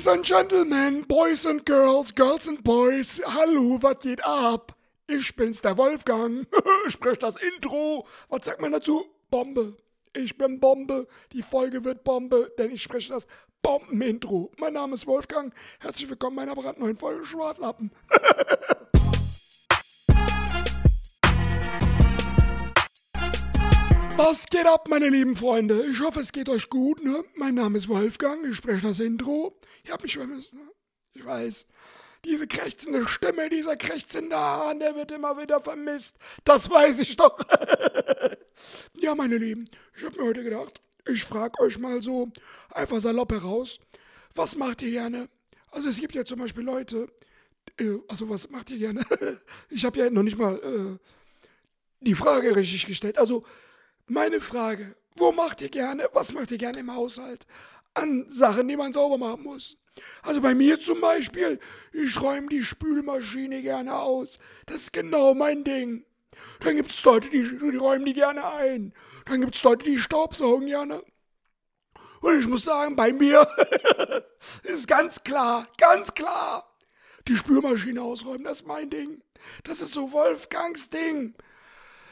Ladies and Gentlemen, Boys and Girls, Girls and Boys, hallo, was geht ab? Ich bin's, der Wolfgang. Sprech das Intro. Was sagt man dazu? Bombe. Ich bin Bombe. Die Folge wird Bombe, denn ich spreche das Bomben-Intro. Mein Name ist Wolfgang. Herzlich willkommen in meiner brandneuen Folge Schwartlappen. Was geht ab, meine lieben Freunde? Ich hoffe, es geht euch gut, ne? Mein Name ist Wolfgang, ich spreche das Intro. Ihr habt mich vermisst, ne? Ich weiß. Diese krächzende Stimme, dieser krächzende Hahn, der wird immer wieder vermisst. Das weiß ich doch. ja, meine Lieben, ich habe mir heute gedacht, ich frage euch mal so einfach salopp heraus, was macht ihr gerne? Also es gibt ja zum Beispiel Leute, äh, also was macht ihr gerne? ich habe ja noch nicht mal äh, die Frage richtig gestellt. Also meine Frage, wo macht ihr gerne, was macht ihr gerne im Haushalt? An Sachen, die man sauber machen muss. Also bei mir zum Beispiel, ich räume die Spülmaschine gerne aus. Das ist genau mein Ding. Dann gibt es Leute, die, die räumen die gerne ein. Dann gibt es Leute, die staubsaugen gerne. Und ich muss sagen, bei mir ist ganz klar, ganz klar, die Spülmaschine ausräumen, das ist mein Ding. Das ist so Wolfgangs Ding.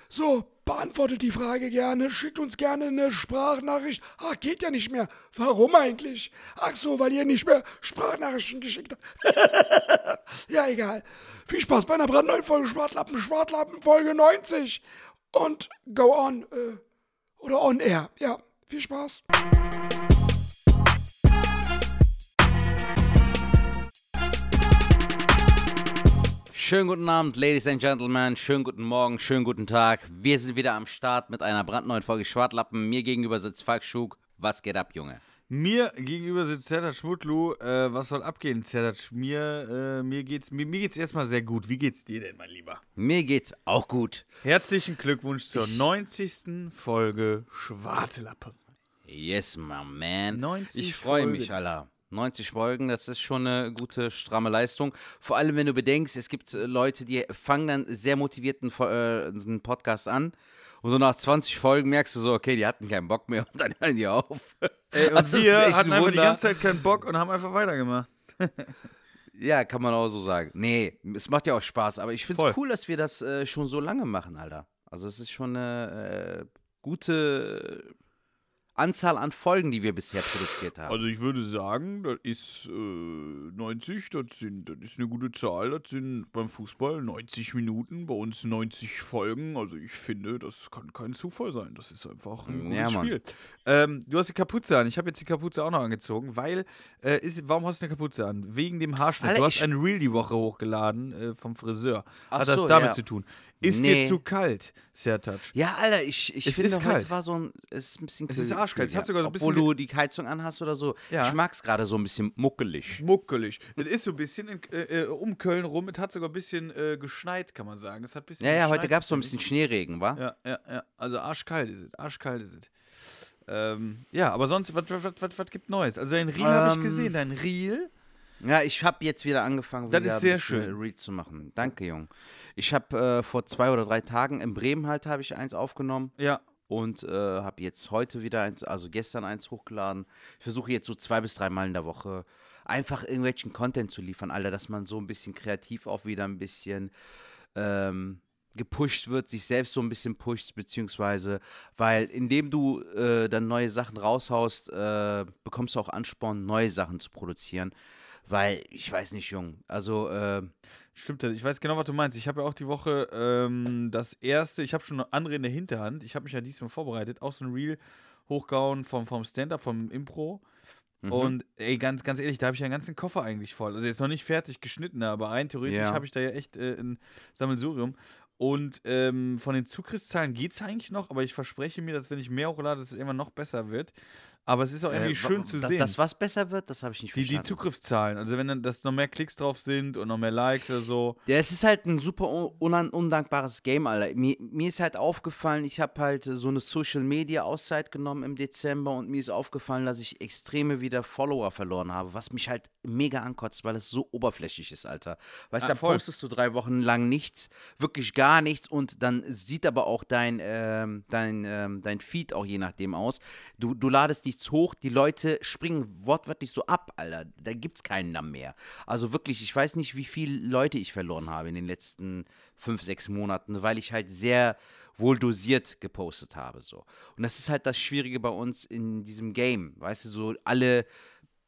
So, beantwortet die Frage gerne, schickt uns gerne eine Sprachnachricht. Ach, geht ja nicht mehr. Warum eigentlich? Ach so, weil ihr nicht mehr Sprachnachrichten geschickt habt. ja, egal. Viel Spaß bei einer brandneuen Folge Schwartlappen, Schwartlappen Folge 90. Und go on, äh, oder on air. Ja, viel Spaß. Schönen guten Abend, Ladies and Gentlemen. Schönen guten Morgen, schönen guten Tag. Wir sind wieder am Start mit einer brandneuen Folge Schwartlappen. Mir gegenüber sitzt Falk Schug. Was geht ab, Junge? Mir gegenüber sitzt Zertat Schmutlu. Äh, was soll abgehen, Zertat? Mir, äh, mir geht's, mir, mir geht's erstmal sehr gut. Wie geht's dir denn, mein Lieber? Mir geht's auch gut. Herzlichen Glückwunsch zur 90. Folge Schwartlappen. Yes, my man. 90 ich freue mich, Alter. 90 Folgen, das ist schon eine gute, stramme Leistung. Vor allem, wenn du bedenkst, es gibt äh, Leute, die fangen dann sehr motivierten äh, einen Podcast an. Und so nach 20 Folgen merkst du so, okay, die hatten keinen Bock mehr und dann hören die auf. Ey, und ist wir hatten ein einfach die ganze Zeit keinen Bock und haben einfach weitergemacht. Ja, kann man auch so sagen. Nee, es macht ja auch Spaß, aber ich finde es cool, dass wir das äh, schon so lange machen, Alter. Also es ist schon eine äh, gute Anzahl an Folgen, die wir bisher produziert haben. Also ich würde sagen, das ist äh, 90, das, sind, das ist eine gute Zahl. Das sind beim Fußball 90 Minuten, bei uns 90 Folgen. Also ich finde, das kann kein Zufall sein. Das ist einfach ein gutes Ja. Spiel. Ähm, du hast die Kapuze an. Ich habe jetzt die Kapuze auch noch angezogen, weil, äh, ist, warum hast du eine Kapuze an? Wegen dem Haarschnitt. Alter, du hast ein Reel die Woche hochgeladen äh, vom Friseur. Ach Hat das so, damit ja. zu tun? Ist Nee. dir zu kalt, Sertac? ja, Alter, ich, ich Es finde, ist heute kalt. war so ein, es ist ein bisschen Es ist kühl- arschkalt. Es kühl, hat sogar so ein Obwohl bisschen du die Heizung anhast oder so. Ja. Ich mag es gerade so ein bisschen muckelig. Muckelig. Es ist so ein bisschen in, äh, äh, um Köln rum. Es hat sogar ein bisschen äh, geschneit, kann man sagen. Es hat ein bisschen Ja, ja, heute gab es so ein bisschen Schneeregen, wa? Ja, ja, ja. Also arschkalt ist es. Arschkalt ist es. Ähm, ja, aber sonst, was, was, was, was gibt Neues? Also dein Reel habe ich Ähm, gesehen. Dein Reel? Ja, ich habe jetzt wieder angefangen, Das wieder ist sehr ein bisschen schön. Read zu machen. Danke, Jung. Ich habe äh, vor zwei oder drei Tagen in Bremen halt habe ich eins aufgenommen Ja. und äh, habe jetzt heute wieder eins, also gestern eins hochgeladen. Ich versuche jetzt so zwei bis drei Mal in der Woche einfach irgendwelchen Content zu liefern, Alter, dass man so ein bisschen kreativ auch wieder ein bisschen ähm, gepusht wird, sich selbst so ein bisschen pusht, beziehungsweise, weil indem du äh, dann neue Sachen raushaust, äh, bekommst du auch Ansporn, neue Sachen zu produzieren. Weil, ich weiß nicht, Jung, also, äh, Stimmt das? Ich weiß genau, was du meinst. Ich habe ja auch die Woche ähm, das erste, ich habe schon andere in der Hinterhand. Ich habe mich ja diesmal vorbereitet, auch so ein Reel hochgehauen vom, vom Stand-Up, vom Impro. mhm. Und ey, ganz, ganz ehrlich, da habe ich ja einen ganzen Koffer eigentlich voll. Also jetzt noch nicht fertig geschnitten, aber rein theoretisch Ja. habe ich da ja echt äh, ein Sammelsurium. Und ähm, von den Zugriffszahlen geht es eigentlich noch, aber ich verspreche mir, dass wenn ich mehr hochlade, dass es immer noch besser wird. Aber es ist auch irgendwie äh, schön zu da- sehen. Dass was besser wird, das habe ich nicht die, die verstanden. Zugriffszahlen. Also wenn dann das noch mehr Klicks drauf sind und noch mehr Likes oder so. Ja, es ist halt ein super undankbares Game, Alter. Mir, mir ist halt aufgefallen, ich habe halt äh, so eine Social Media Auszeit genommen im Dezember und mir ist aufgefallen, dass ich extreme wieder Follower verloren habe, was mich halt mega ankotzt, weil es so oberflächlich ist, Alter. Weißt du, Ah, da voll. postest du drei Wochen lang nichts, wirklich gar nichts und dann sieht aber auch dein, ähm, dein, ähm, dein Feed auch je nachdem aus. Du, du ladest die nichts hoch, die Leute springen wortwörtlich so ab, Alter. Da gibt's keinen Namen mehr. Also wirklich, ich weiß nicht, wie viele Leute ich verloren habe in den letzten fünf, sechs Monaten, weil ich halt sehr wohl dosiert gepostet habe. So. Und das ist halt das Schwierige bei uns in diesem Game. Weißt du, so alle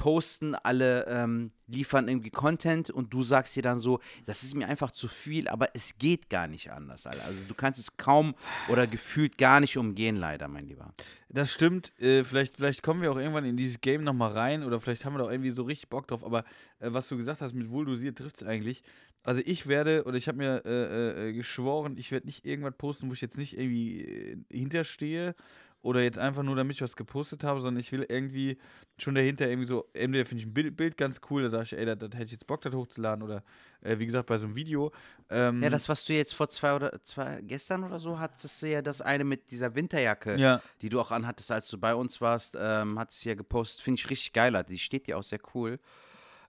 posten, alle ähm, liefern irgendwie Content und du sagst dir dann so, das ist mir einfach zu viel, aber es geht gar nicht anders, Alter. Also du kannst es kaum oder gefühlt gar nicht umgehen, leider, mein Lieber. Das stimmt. Äh, vielleicht, vielleicht kommen wir auch irgendwann in dieses Game nochmal rein oder vielleicht haben wir da irgendwie so richtig Bock drauf. Aber äh, was du gesagt hast mit wohldosiert trifft es eigentlich. Also ich werde, oder ich habe mir äh, äh, geschworen, ich werde nicht irgendwas posten, wo ich jetzt nicht irgendwie äh, hinterstehe oder jetzt einfach nur, damit ich was gepostet habe, sondern ich will irgendwie schon dahinter irgendwie so, entweder finde ich ein Bild, Bild, ganz cool, da sage ich, ey, da, hätte ich jetzt Bock, das hochzuladen oder äh, wie gesagt, bei so einem Video. Ähm, ja, das, was du jetzt vor zwei oder zwei, gestern oder so hattest, du ja das eine mit dieser Winterjacke, ja. die du auch anhattest, als du bei uns warst, ähm, hattest du ja gepostet, finde ich richtig geiler, die steht dir auch sehr cool.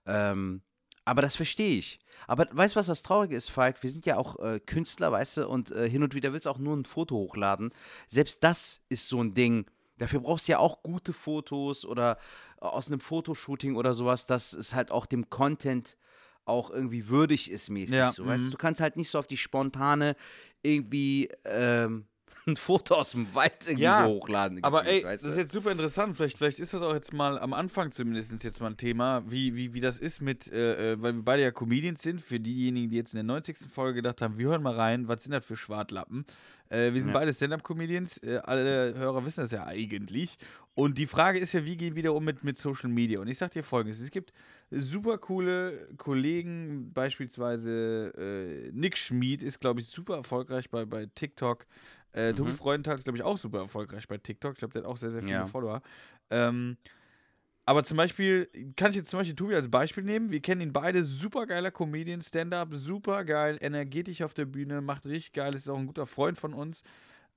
Ähm, aber das verstehe ich. Aber weißt du, was das Traurige ist, Falk? Wir sind ja auch äh, Künstler, weißt du, und äh, hin und wieder willst du auch nur ein Foto hochladen. Selbst das ist so ein Ding. Dafür brauchst du ja auch gute Fotos oder äh, aus einem Fotoshooting oder sowas, dass es halt auch dem Content auch irgendwie würdig ist mäßig. Ja, so, weißt du, mhm. du kannst halt nicht so auf die spontane irgendwie ähm, ein Foto aus dem Wald irgendwie Ja, so hochladen. Aber ey, das ist jetzt super interessant. Vielleicht, vielleicht ist das auch jetzt mal am Anfang zumindest jetzt mal ein Thema, wie, wie, wie das ist mit, äh, äh, weil wir beide ja Comedians sind. Für diejenigen, die jetzt in der 90. Folge gedacht haben, wir hören mal rein, was sind das für Schwartlappen? Äh, wir sind Ja. beide Stand-Up-Comedians. Äh, alle Hörer wissen das ja eigentlich. Und die Frage ist ja, wie gehen wir da um mit, mit Social Media? Und ich sag dir folgendes: Es gibt super coole Kollegen, beispielsweise äh, Nick Schmid ist, glaube ich, super erfolgreich bei, bei TikTok. Äh, Tobi Mhm. Freudenthal ist, glaube ich, auch super erfolgreich bei TikTok. Ich glaube, der hat auch sehr, sehr viele Ja. Follower. Ähm, aber zum Beispiel, kann ich jetzt zum Beispiel Tobi als Beispiel nehmen. Wir kennen ihn beide, super geiler Comedian, Stand-up, super geil, energetisch auf der Bühne, macht richtig geil, ist auch ein guter Freund von uns.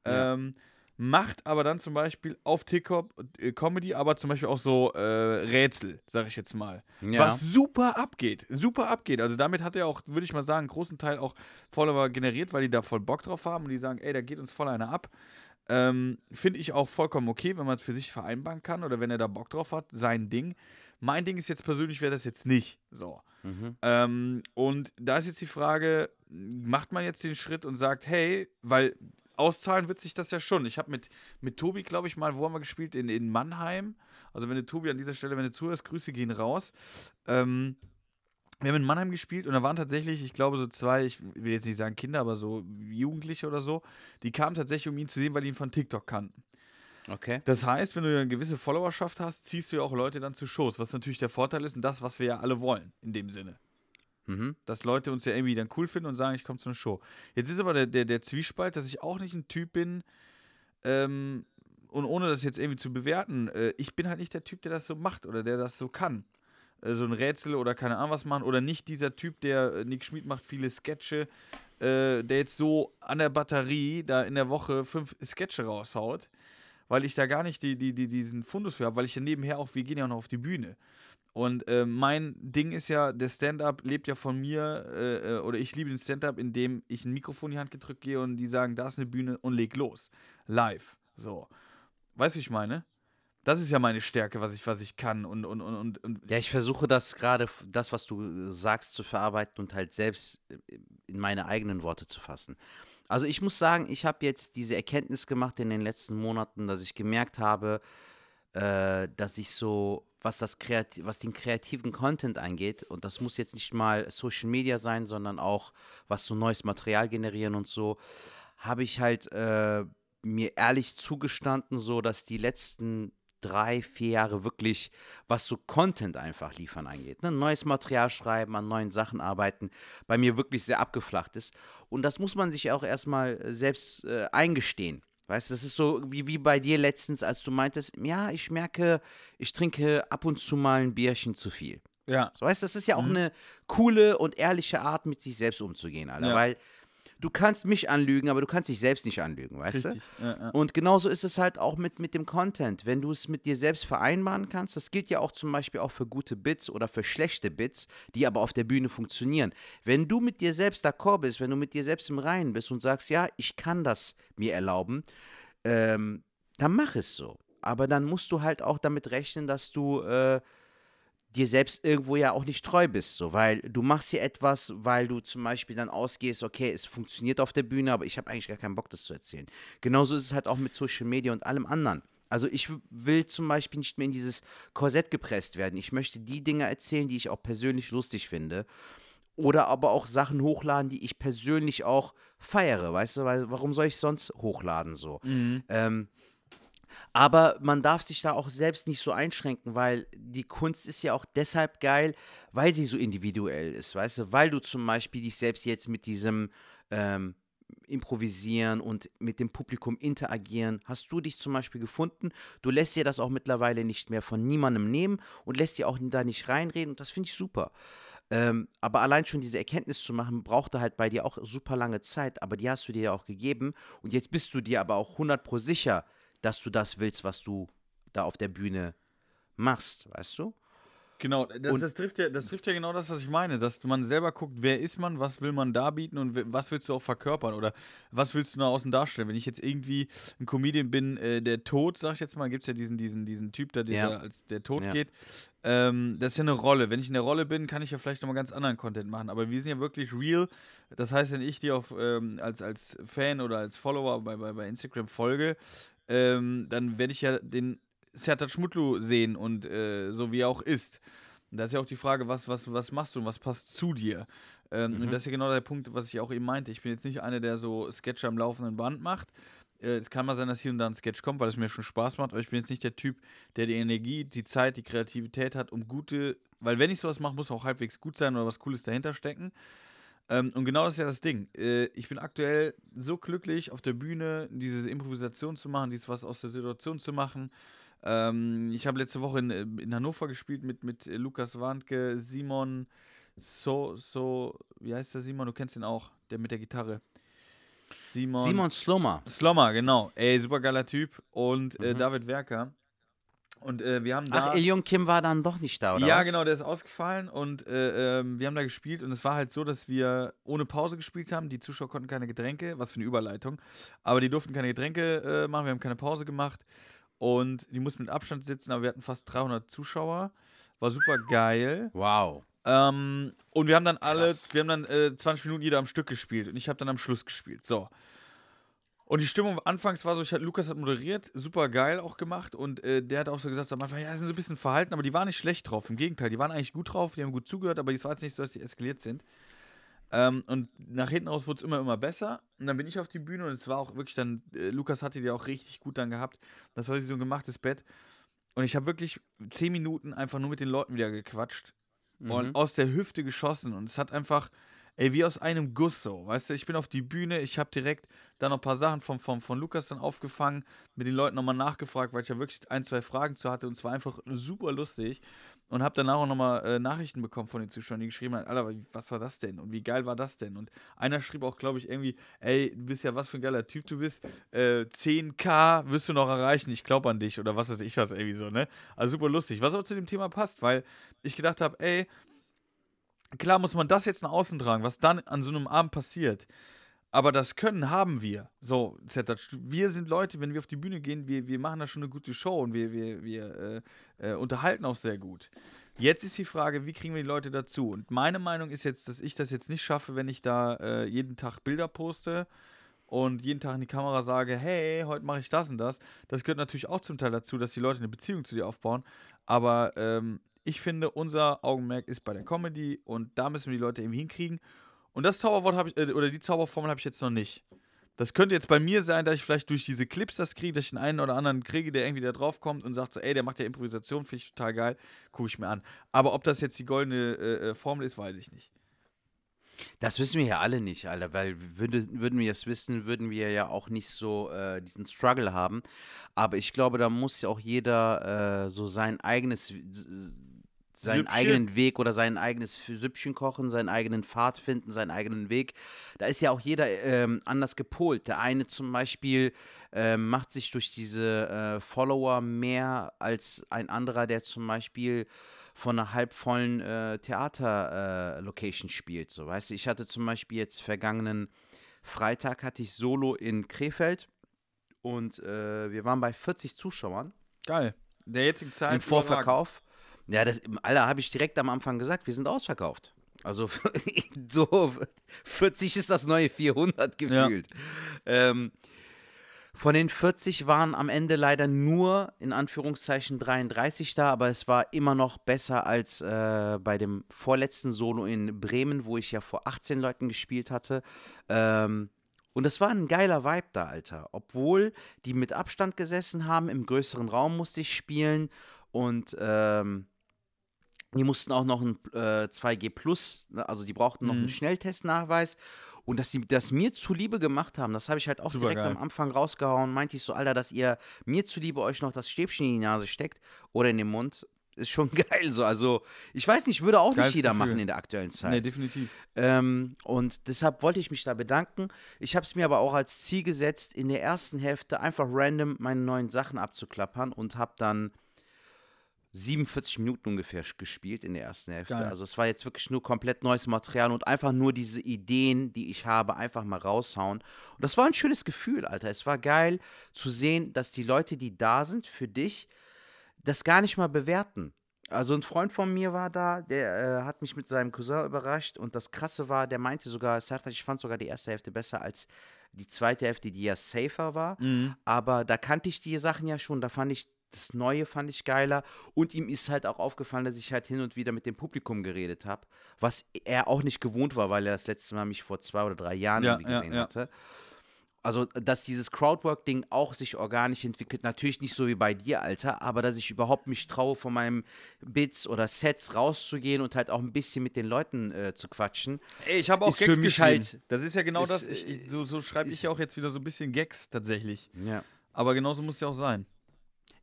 Ja. Ähm, macht aber dann zum Beispiel auf TikTok äh, Comedy, aber zum Beispiel auch so äh, Rätsel, sag ich jetzt mal. Ja. Was super abgeht. Super abgeht. Also damit hat er auch, würde ich mal sagen, einen großen Teil auch Follower generiert, weil die da voll Bock drauf haben und die sagen, ey, da geht uns voll einer ab. Ähm, Finde ich auch vollkommen okay, wenn man es für sich vereinbaren kann oder wenn er da Bock drauf hat, sein Ding. Mein Ding ist jetzt persönlich, wäre das jetzt nicht. So. Mhm. Ähm, und da ist jetzt die Frage, macht man jetzt den Schritt und sagt, hey, weil auszahlen wird sich das ja schon. Ich habe mit, mit Tobi, glaube ich, mal, wo haben wir gespielt? In, in Mannheim. Also wenn du Tobi an dieser Stelle, wenn du zuhörst, Grüße gehen raus. Ähm, wir haben in Mannheim gespielt und da waren tatsächlich, ich glaube, so zwei, ich will jetzt nicht sagen Kinder, aber so Jugendliche oder so, die kamen tatsächlich, um ihn zu sehen, weil die ihn von TikTok kannten. Okay. Das heißt, wenn du eine gewisse Followerschaft hast, ziehst du ja auch Leute dann zu Shows, was natürlich der Vorteil ist und das, was wir ja alle wollen, in dem Sinne Mhm. dass Leute uns ja irgendwie dann cool finden und sagen, ich komme zu einer Show. Jetzt ist aber der, der, der Zwiespalt, dass ich auch nicht ein Typ bin, ähm, und ohne das jetzt irgendwie zu bewerten, äh, ich bin halt nicht der Typ, der das so macht oder der das so kann. Äh, so ein Rätsel oder keine Ahnung was machen oder nicht dieser Typ, der äh, Nick Schmid macht viele Sketche, äh, der jetzt so an der Batterie da in der Woche fünf Sketche raushaut, weil ich da gar nicht die, die, die, diesen Fundus für habe, weil ich ja nebenher auch, wir gehen ja auch noch auf die Bühne. Und äh, mein Ding ist ja, der Stand-up lebt ja von mir, äh, äh, oder ich liebe den Stand-up, indem ich ein Mikrofon in die Hand gedrückt gehe und die sagen, da ist eine Bühne und leg los. Live. So. Weißt du, wie ich meine? Das ist ja meine Stärke, was ich, was ich kann. Und, und, und, und, Ja, ich versuche das gerade, das, was du äh, sagst, zu verarbeiten und halt selbst äh, in meine eigenen Worte zu fassen. Also ich muss sagen, ich habe jetzt diese Erkenntnis gemacht in den letzten Monaten, dass ich gemerkt habe, äh, dass ich so, was das Kreati was den kreativen Content angeht, und das muss jetzt nicht mal Social Media sein, sondern auch was so neues Material generieren und so, habe ich halt äh, mir ehrlich zugestanden, so dass die letzten drei, vier Jahre wirklich, was so Content einfach liefern angeht. Ne? Neues Material schreiben, an neuen Sachen arbeiten, bei mir wirklich sehr abgeflacht ist. Und das muss man sich auch erstmal selbst äh, eingestehen. Weißt du, das ist so wie, wie bei dir letztens, als du meintest, ja, ich merke, ich trinke ab und zu mal ein Bierchen zu viel. ja. So, weißt du, das ist ja auch eine coole und ehrliche Art, mit sich selbst umzugehen, Alter. Ja. Weil du kannst mich anlügen, aber du kannst dich selbst nicht anlügen, weißt Richtig. du? Ja, ja. Und genauso ist es halt auch mit, mit dem Content. Wenn du es mit dir selbst vereinbaren kannst, das gilt ja auch zum Beispiel auch für gute Bits oder für schlechte Bits, die aber auf der Bühne funktionieren. Wenn du mit dir selbst d'accord bist, wenn du mit dir selbst im Reinen bist und sagst, ja, ich kann das mir erlauben, ähm, dann mach es so. aber dann musst du halt auch damit rechnen, dass du äh, dir selbst irgendwo ja auch nicht treu bist, so, weil du machst hier etwas, weil du zum Beispiel dann ausgehst, okay, es funktioniert auf der Bühne, aber ich habe eigentlich gar keinen Bock, das zu erzählen. Genauso ist es halt auch mit Social Media und allem anderen. Also ich will zum Beispiel nicht mehr in dieses Korsett gepresst werden. Ich möchte die Dinge erzählen, die ich auch persönlich lustig finde. Oder aber auch Sachen hochladen, die ich persönlich auch feiere, weißt du, weil warum soll ich sonst hochladen so? Ähm, aber man darf sich da auch selbst nicht so einschränken, weil die Kunst ist ja auch deshalb geil, weil sie so individuell ist, weißt du? Weil du zum Beispiel dich selbst jetzt mit diesem ähm, Improvisieren und mit dem Publikum interagieren, hast du dich zum Beispiel gefunden. Du lässt dir das auch mittlerweile nicht mehr von niemandem nehmen und lässt dir auch da nicht reinreden und das finde ich super. Ähm, aber allein schon diese Erkenntnis zu machen, brauchte halt bei dir auch super lange Zeit, aber die hast du dir ja auch gegeben und jetzt bist du dir aber auch 100 pro sicher, dass du das willst, was du da auf der Bühne machst, weißt du? Genau, das, Und- das, trifft ja, das trifft ja genau das, was ich meine, dass man selber guckt, wer ist man, was will man darbieten und we- was willst du auch verkörpern oder was willst du nach außen darstellen. Wenn ich jetzt irgendwie ein Comedian bin, äh, der tot, sag ich jetzt mal, gibt es ja diesen, diesen, diesen Typ, der dieser, Ja. als der tot Ja. geht. Ähm, das ist ja eine Rolle. Wenn ich in der Rolle bin, kann ich ja vielleicht nochmal ganz anderen Content machen. Aber wir sind ja wirklich real. Das heißt, wenn ich dir auf, ähm, als, als Fan oder als Follower bei, bei, bei Instagram folge, ähm, dann werde ich ja den Sertat Schmutlu sehen und äh, so wie er auch ist. Und da ist ja auch die Frage, was, was, was machst du und was passt zu dir? Ähm, Und das ist ja genau der Punkt, was ich auch eben meinte. Ich bin jetzt nicht einer, der so Sketche am laufenden Band macht. Äh, Es kann mal sein, dass hier und da ein Sketch kommt, weil es mir schon Spaß macht, aber ich bin jetzt nicht der Typ, der die Energie, die Zeit, die Kreativität hat, um gute, weil wenn ich sowas mache, muss auch halbwegs gut sein oder was Cooles dahinter stecken. Ähm, und genau das ist ja das Ding. Äh, ich bin aktuell so glücklich, auf der Bühne diese Improvisation zu machen, dieses was aus der Situation zu machen. Ähm, ich habe letzte Woche in, äh, in Hannover gespielt mit, mit äh, Lukas Warnke, Simon, so, so, wie heißt der Simon? Du kennst ihn auch, der mit der Gitarre. Simon. Simon Slummer. Slommer, genau. Ey, super geiler Typ. Und äh, Mhm. David Werker. Und äh, wir haben da. Ach, Elion Kim war dann doch nicht da, oder ja, was? genau, der ist ausgefallen und äh, ähm, wir haben da gespielt und es war halt so, dass wir ohne Pause gespielt haben. Die Zuschauer konnten keine Getränke, was für eine Überleitung, aber die durften keine Getränke äh, machen, wir haben keine Pause gemacht und die mussten mit Abstand sitzen, aber wir hatten fast 300 Zuschauer. War super geil. Wow. Ähm, und wir haben dann alle, Krass. wir haben dann äh, 20 Minuten jeder am Stück gespielt und ich habe dann am Schluss gespielt. So. Und die Stimmung anfangs war so, ich hatte, Lukas hat moderiert, super geil auch gemacht und äh, der hat auch so gesagt am Anfang, ja, sind so ein bisschen verhalten, aber die waren nicht schlecht drauf. Im Gegenteil, die waren eigentlich gut drauf, die haben gut zugehört, aber es war jetzt nicht so, dass die eskaliert sind. Ähm, und nach hinten raus wurde es immer, immer besser. Und dann bin ich auf die Bühne und es war auch wirklich dann, äh, Lukas hatte die auch richtig gut dann gehabt. Das war so ein gemachtes Bett. Und ich habe wirklich zehn Minuten einfach nur mit den Leuten wieder gequatscht und Mhm. aus der Hüfte geschossen. Und es hat einfach, ey, wie aus einem Guss so. Weißt du, ich bin auf die Bühne, ich habe direkt da noch ein paar Sachen von, von, von Lukas dann aufgefangen, mit den Leuten nochmal nachgefragt, weil ich ja wirklich ein, zwei Fragen zu hatte. Und es war einfach super lustig. Und habe danach auch nochmal äh, Nachrichten bekommen von den Zuschauern, die geschrieben haben, Alter, was war das denn? Und wie geil war das denn? Und einer schrieb auch, glaube ich, irgendwie, ey, du bist ja was für ein geiler Typ du bist. Äh, 10k wirst du noch erreichen, ich glaube an dich oder was weiß ich was, irgendwie so, ne? Also super lustig. Was auch zu dem Thema passt, weil ich gedacht habe, ey, klar muss man das jetzt nach außen tragen, was dann an so einem Abend passiert. Aber das Können haben wir. So, Zetat, wir sind Leute, wenn wir auf die Bühne gehen, wir, wir machen da schon eine gute Show und wir, wir, wir äh, äh, unterhalten auch sehr gut. Jetzt ist die Frage, wie kriegen wir die Leute dazu? Und meine Meinung ist jetzt, dass ich das jetzt nicht schaffe, wenn ich da äh, jeden Tag Bilder poste und jeden Tag in die Kamera sage, hey, heute mache ich das und das. Das gehört natürlich auch zum Teil dazu, dass die Leute eine Beziehung zu dir aufbauen. Aber ähm, ich finde, unser Augenmerk ist bei der Comedy und da müssen wir die Leute irgendwie hinkriegen. Und das Zauberwort habe ich, äh, oder die Zauberformel habe ich jetzt noch nicht. Das könnte jetzt bei mir sein, dass ich vielleicht durch diese Clips das kriege, dass ich den einen oder anderen kriege, der irgendwie da drauf kommt und sagt so, ey, der macht ja Improvisation, finde ich total geil, gucke ich mir an. Aber ob das jetzt die goldene äh, äh, Formel ist, weiß ich nicht. Das wissen wir ja alle nicht, Alter, weil würde, würden wir es wissen, würden wir ja auch nicht so äh, diesen Struggle haben. Aber ich glaube, da muss ja auch jeder äh, so sein eigenes, seinen Süppchen. eigenen Weg oder sein eigenes Süppchen kochen, seinen eigenen Pfad finden, seinen eigenen Weg. Da ist ja auch jeder ähm, anders gepolt. Der eine zum Beispiel ähm, macht sich durch diese äh, Follower mehr als ein anderer, der zum Beispiel von einer halbvollen äh, Theater-Location spielt. So, weißt du, ich hatte zum Beispiel jetzt vergangenen Freitag hatte ich Solo in Krefeld und äh, wir waren bei 40 Zuschauern. Geil. Der jetzigen Zeit. Im Vorverkauf. Ja, das, Alter, habe ich direkt am Anfang gesagt, wir sind ausverkauft. Also so 40 ist das neue 400 gefühlt. Ähm, von den 40 waren am Ende leider nur in Anführungszeichen 33 da, aber es war immer noch besser als äh, bei dem vorletzten Solo in Bremen, wo ich ja vor 18 Leuten gespielt hatte. Ähm, und das war ein geiler Vibe da, Alter. Obwohl die mit Abstand gesessen haben, im größeren Raum musste ich spielen und ähm, die mussten auch noch ein äh, 2G Plus, ne, also die brauchten noch einen Mhm. Schnelltestnachweis. Und dass sie das mir zuliebe gemacht haben, das habe ich halt auch direkt Supergeil. am Anfang rausgehauen. Meinte ich so, Alter, dass ihr mir zuliebe euch noch das Stäbchen in die Nase steckt oder in den Mund, ist schon geil so. Also, ich weiß nicht, würde auch Geiles nicht jeder Gefühl. machen in der aktuellen Zeit. Nee, definitiv. Ähm, und deshalb wollte ich mich da bedanken. Ich habe es mir aber auch als Ziel gesetzt, in der ersten Hälfte einfach random meine neuen Sachen abzuklappern und habe dann 47 Minuten ungefähr gespielt in der ersten Hälfte. Geil. Also es war jetzt wirklich nur komplett neues Material und einfach nur diese Ideen, die ich habe, einfach mal raushauen. Und das war ein schönes Gefühl, Alter. Es war geil zu sehen, dass die Leute, die da sind für dich, das gar nicht mal bewerten. Also ein Freund von mir war da, der äh, hat mich mit seinem Cousin überrascht und das Krasse war, der meinte sogar, Sertac, ich fand sogar die erste Hälfte besser als die zweite Hälfte, die ja safer war. Mhm. Aber da kannte ich die Sachen ja schon, da fand ich das Neue fand ich geiler und ihm ist halt auch aufgefallen, dass ich halt hin und wieder mit dem Publikum geredet habe, was er auch nicht gewohnt war, weil er das letzte Mal mich vor zwei oder drei Jahren Ja, irgendwie ja, gesehen ja. hatte. Also, dass dieses Crowdwork-Ding auch sich organisch entwickelt, natürlich nicht so wie bei dir, Alter, aber dass ich überhaupt mich traue, von meinem Bits oder Sets rauszugehen und halt auch ein bisschen mit den Leuten äh, zu quatschen. Ey, ich habe auch Gags für mich halt- Das ist ja genau ist, das. Ich, ich, so so schreibe ich ja auch jetzt wieder so ein bisschen Gags tatsächlich. Ja. Aber genauso muss es ja auch sein.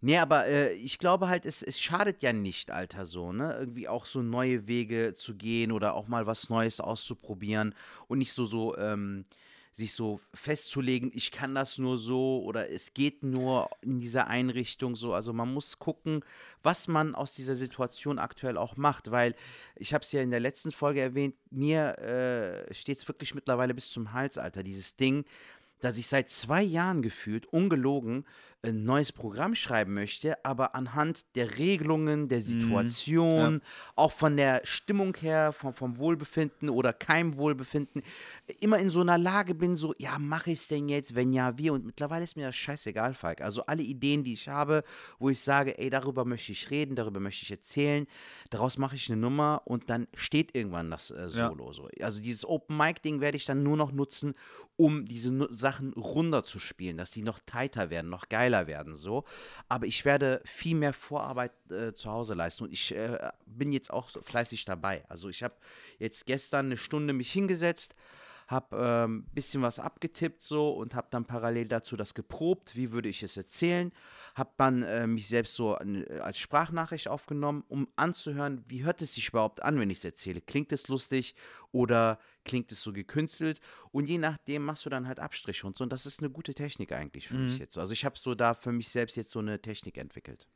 Nee, aber äh, ich glaube halt, es, es schadet ja nicht, Alter, so, ne? Irgendwie auch so neue Wege zu gehen oder auch mal was Neues auszuprobieren und nicht so, so, ähm, sich so festzulegen, ich kann das nur so oder es geht nur in dieser Einrichtung so. Also man muss gucken, was man aus dieser Situation aktuell auch macht, weil ich habe es ja in der letzten Folge erwähnt, mir äh, steht es wirklich mittlerweile bis zum Hals, Alter, dieses Ding, dass ich seit zwei Jahren gefühlt, ungelogen, ein neues Programm schreiben möchte, aber anhand der Regelungen, der Situation, auch von der Stimmung her, vom, vom Wohlbefinden oder keinem Wohlbefinden, immer in so einer Lage bin, so, ja, mache ich es denn jetzt, wenn ja, wir? Und mittlerweile ist mir das scheißegal, Falk. Also alle Ideen, die ich habe, wo ich sage, ey, darüber möchte ich reden, darüber möchte ich erzählen, daraus mache ich eine Nummer und dann steht irgendwann das äh, Ja. Solo. So. Also dieses Open-Mic-Ding werde ich dann nur noch nutzen, um diese Sachen runder zu spielen, dass die noch tighter werden, noch geiler werden, so. Aber ich werde viel mehr Vorarbeit äh, zu Hause leisten und ich äh, bin jetzt auch fleißig dabei. Also ich habe jetzt gestern eine Stunde mich hingesetzt, habe ein ähm, bisschen was abgetippt so und habe dann parallel dazu das geprobt, wie würde ich es erzählen, habe dann äh, mich selbst so an, äh, als Sprachnachricht aufgenommen, um anzuhören, wie hört es sich überhaupt an, wenn ich es erzähle. Klingt es lustig oder klingt es so gekünstelt? Und je nachdem machst du dann halt Abstriche und so. Und das ist eine gute Technik eigentlich für mich jetzt. Also ich habe so da für mich selbst jetzt so eine Technik entwickelt.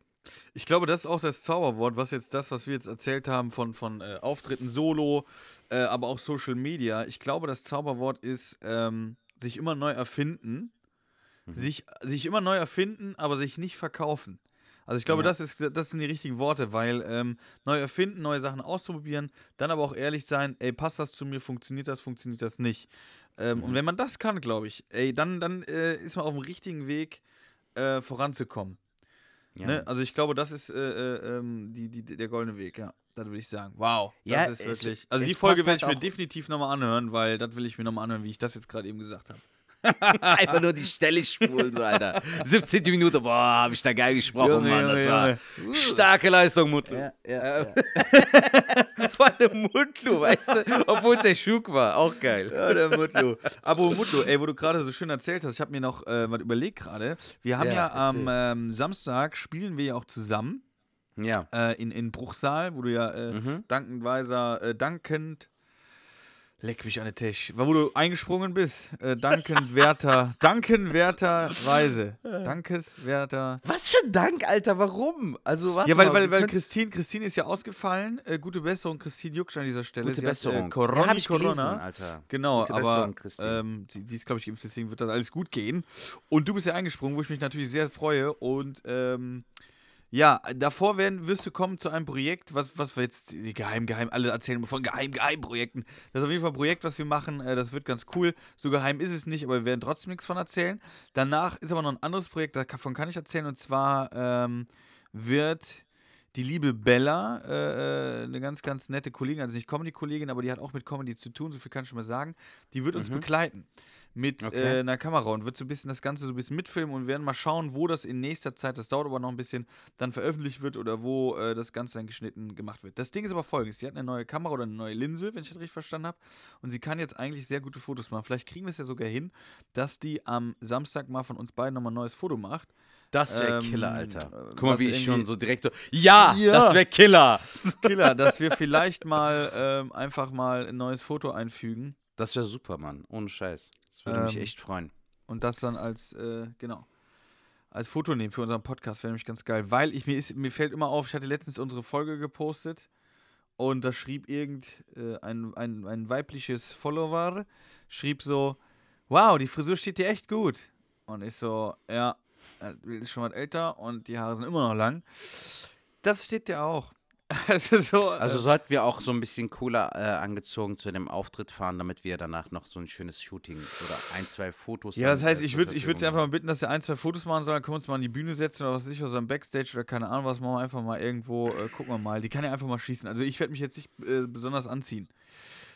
Ich glaube, das ist auch das Zauberwort, was jetzt das, was wir jetzt erzählt haben von, von äh, Auftritten solo, äh, aber auch Social Media. Ich glaube, das Zauberwort ist ähm, sich immer neu erfinden. Sich, sich immer neu erfinden, aber sich nicht verkaufen. Also ich glaube, Ja. das, ist, das sind die richtigen Worte, weil ähm, neu erfinden, neue Sachen auszuprobieren, dann aber auch ehrlich sein, ey, passt das zu mir, funktioniert das, funktioniert das nicht. Ähm, Und wenn man das kann, glaube ich, ey, dann, dann äh, ist man auf dem richtigen Weg, äh, voranzukommen. Ja. Ne? Also ich glaube, das ist äh, äh, ähm, die, die, der goldene Weg, ja. Das würde ich sagen. Wow. Das Ja, ist es- wirklich. Also die Folge werde ich halt mir definitiv nochmal anhören, weil das will ich mir nochmal anhören, wie ich das jetzt gerade eben gesagt habe. Einfach nur die Stelle spulen, so, Alter. 17. Minute, boah, habe ich da geil gesprochen, Junge, Mann. Das war Junge. starke Leistung, Mutlu. Ja, ja, Von dem Mutlu, weißt du? Obwohl es der Schug war, auch geil. Ja, der Mutlu. Aber Mutlu, ey, wo du gerade so schön erzählt hast, ich habe mir noch äh, was überlegt gerade. Wir haben Ja, ja, am ähm, Samstag spielen wir ja auch zusammen Ja. äh, in, in Bruchsal, wo du ja äh, Mhm. dankenweiser, äh, dankend, leck mich an den Tisch, wo du eingesprungen bist, äh, dankenswerter, dankenwerterweise, dankeswerter. Was für ein Dank, Alter, warum? Also, warte Ja, weil, mal, weil, weil Christine, Christine ist ja ausgefallen, äh, gute Besserung, Christine Jucksch an dieser Stelle. Gute Sie hat, Besserung. Äh, Corona, ja, ich gelesen, Corona. Alter. Genau, Gute aber ähm, die, die ist, glaube ich, geimpft, deswegen wird das alles gut gehen. Und du bist ja eingesprungen, wo ich mich natürlich sehr freue. Und ähm, Ja, davor werden, wirst du kommen zu einem Projekt, was, was wir jetzt geheim, geheim, alle erzählen von geheim, geheim Projekten. Das ist auf jeden Fall ein Projekt, was wir machen. Äh, das wird ganz cool. So geheim ist es nicht, aber wir werden trotzdem nichts von erzählen. Danach ist aber noch ein anderes Projekt, davon kann ich erzählen. Und zwar ähm, wird die liebe Bella, äh, äh, eine ganz, ganz nette Kollegin, also nicht Comedy-Kollegin, aber die hat auch mit Comedy zu tun, so viel kann ich schon mal sagen. Die wird uns Mhm. begleiten mit Okay. äh, einer Kamera und wird so ein bisschen das Ganze so ein bisschen mitfilmen und wir werden mal schauen, wo das in nächster Zeit, das dauert aber noch ein bisschen, dann veröffentlicht wird oder wo äh, das Ganze dann geschnitten gemacht wird. Das Ding ist aber folgendes: Sie hat eine neue Kamera oder eine neue Linse, wenn ich das richtig verstanden habe, und sie kann jetzt eigentlich sehr gute Fotos machen. Vielleicht kriegen wir es ja sogar hin, dass die am Samstag mal von uns beiden nochmal ein neues Foto macht. Das wäre Ähm, Killer, Alter. äh, Guck mal, wie ich schon so direkt. Ja, Ja. das wäre Killer. Killer, dass wir vielleicht mal ähm, einfach mal ein neues Foto einfügen Das wäre super, Mann. Ohne Scheiß. Das würde mich Ähm, echt freuen. und das dann als, äh, genau, als Foto nehmen für unseren Podcast. Wäre nämlich ganz geil. Weil ich, mir, ist, mir fällt immer auf, ich hatte letztens unsere Folge gepostet und da schrieb irgend äh, ein, ein, ein weibliches Follower, schrieb so, wow, die Frisur steht dir echt gut. Und ich so, ja, ist schon was älter und die Haare sind immer noch lang. Das steht dir auch. Also so, Also äh, sollten wir auch so ein bisschen cooler äh, angezogen zu dem Auftritt fahren, damit wir danach noch so ein schönes Shooting oder ein, zwei Fotos Ja, das heißt, äh, ich zur würde ich würd sie einfach mal bitten, dass sie ein, zwei Fotos machen sollen, dann können wir uns mal an die Bühne setzen oder was weiß ich, oder so ein Backstage oder keine Ahnung was, machen wir einfach mal irgendwo, äh, gucken wir mal. Die kann ja einfach mal schießen. Also ich werde mich jetzt nicht äh, besonders anziehen.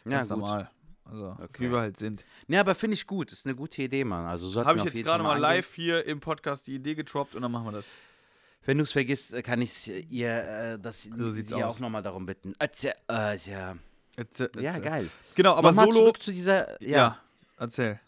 Ja, Ganz gut. normal. Also, Okay. wie wir halt sind. Ja, aber finde ich gut. Ist eine gute Idee, Mann. Also Habe ich jetzt gerade mal angehen. live hier im Podcast die Idee getroppt und dann machen wir das. Wenn du es vergisst, äh, kann ich ihr, äh, das So sieht's ihr aus. auch nochmal darum bitten. Erzähl, äh, ja. Jetzt, äh, ja, äh, geil. Genau, aber Nochmal Solo. zurück zu dieser. Ja. Ja. erzähl.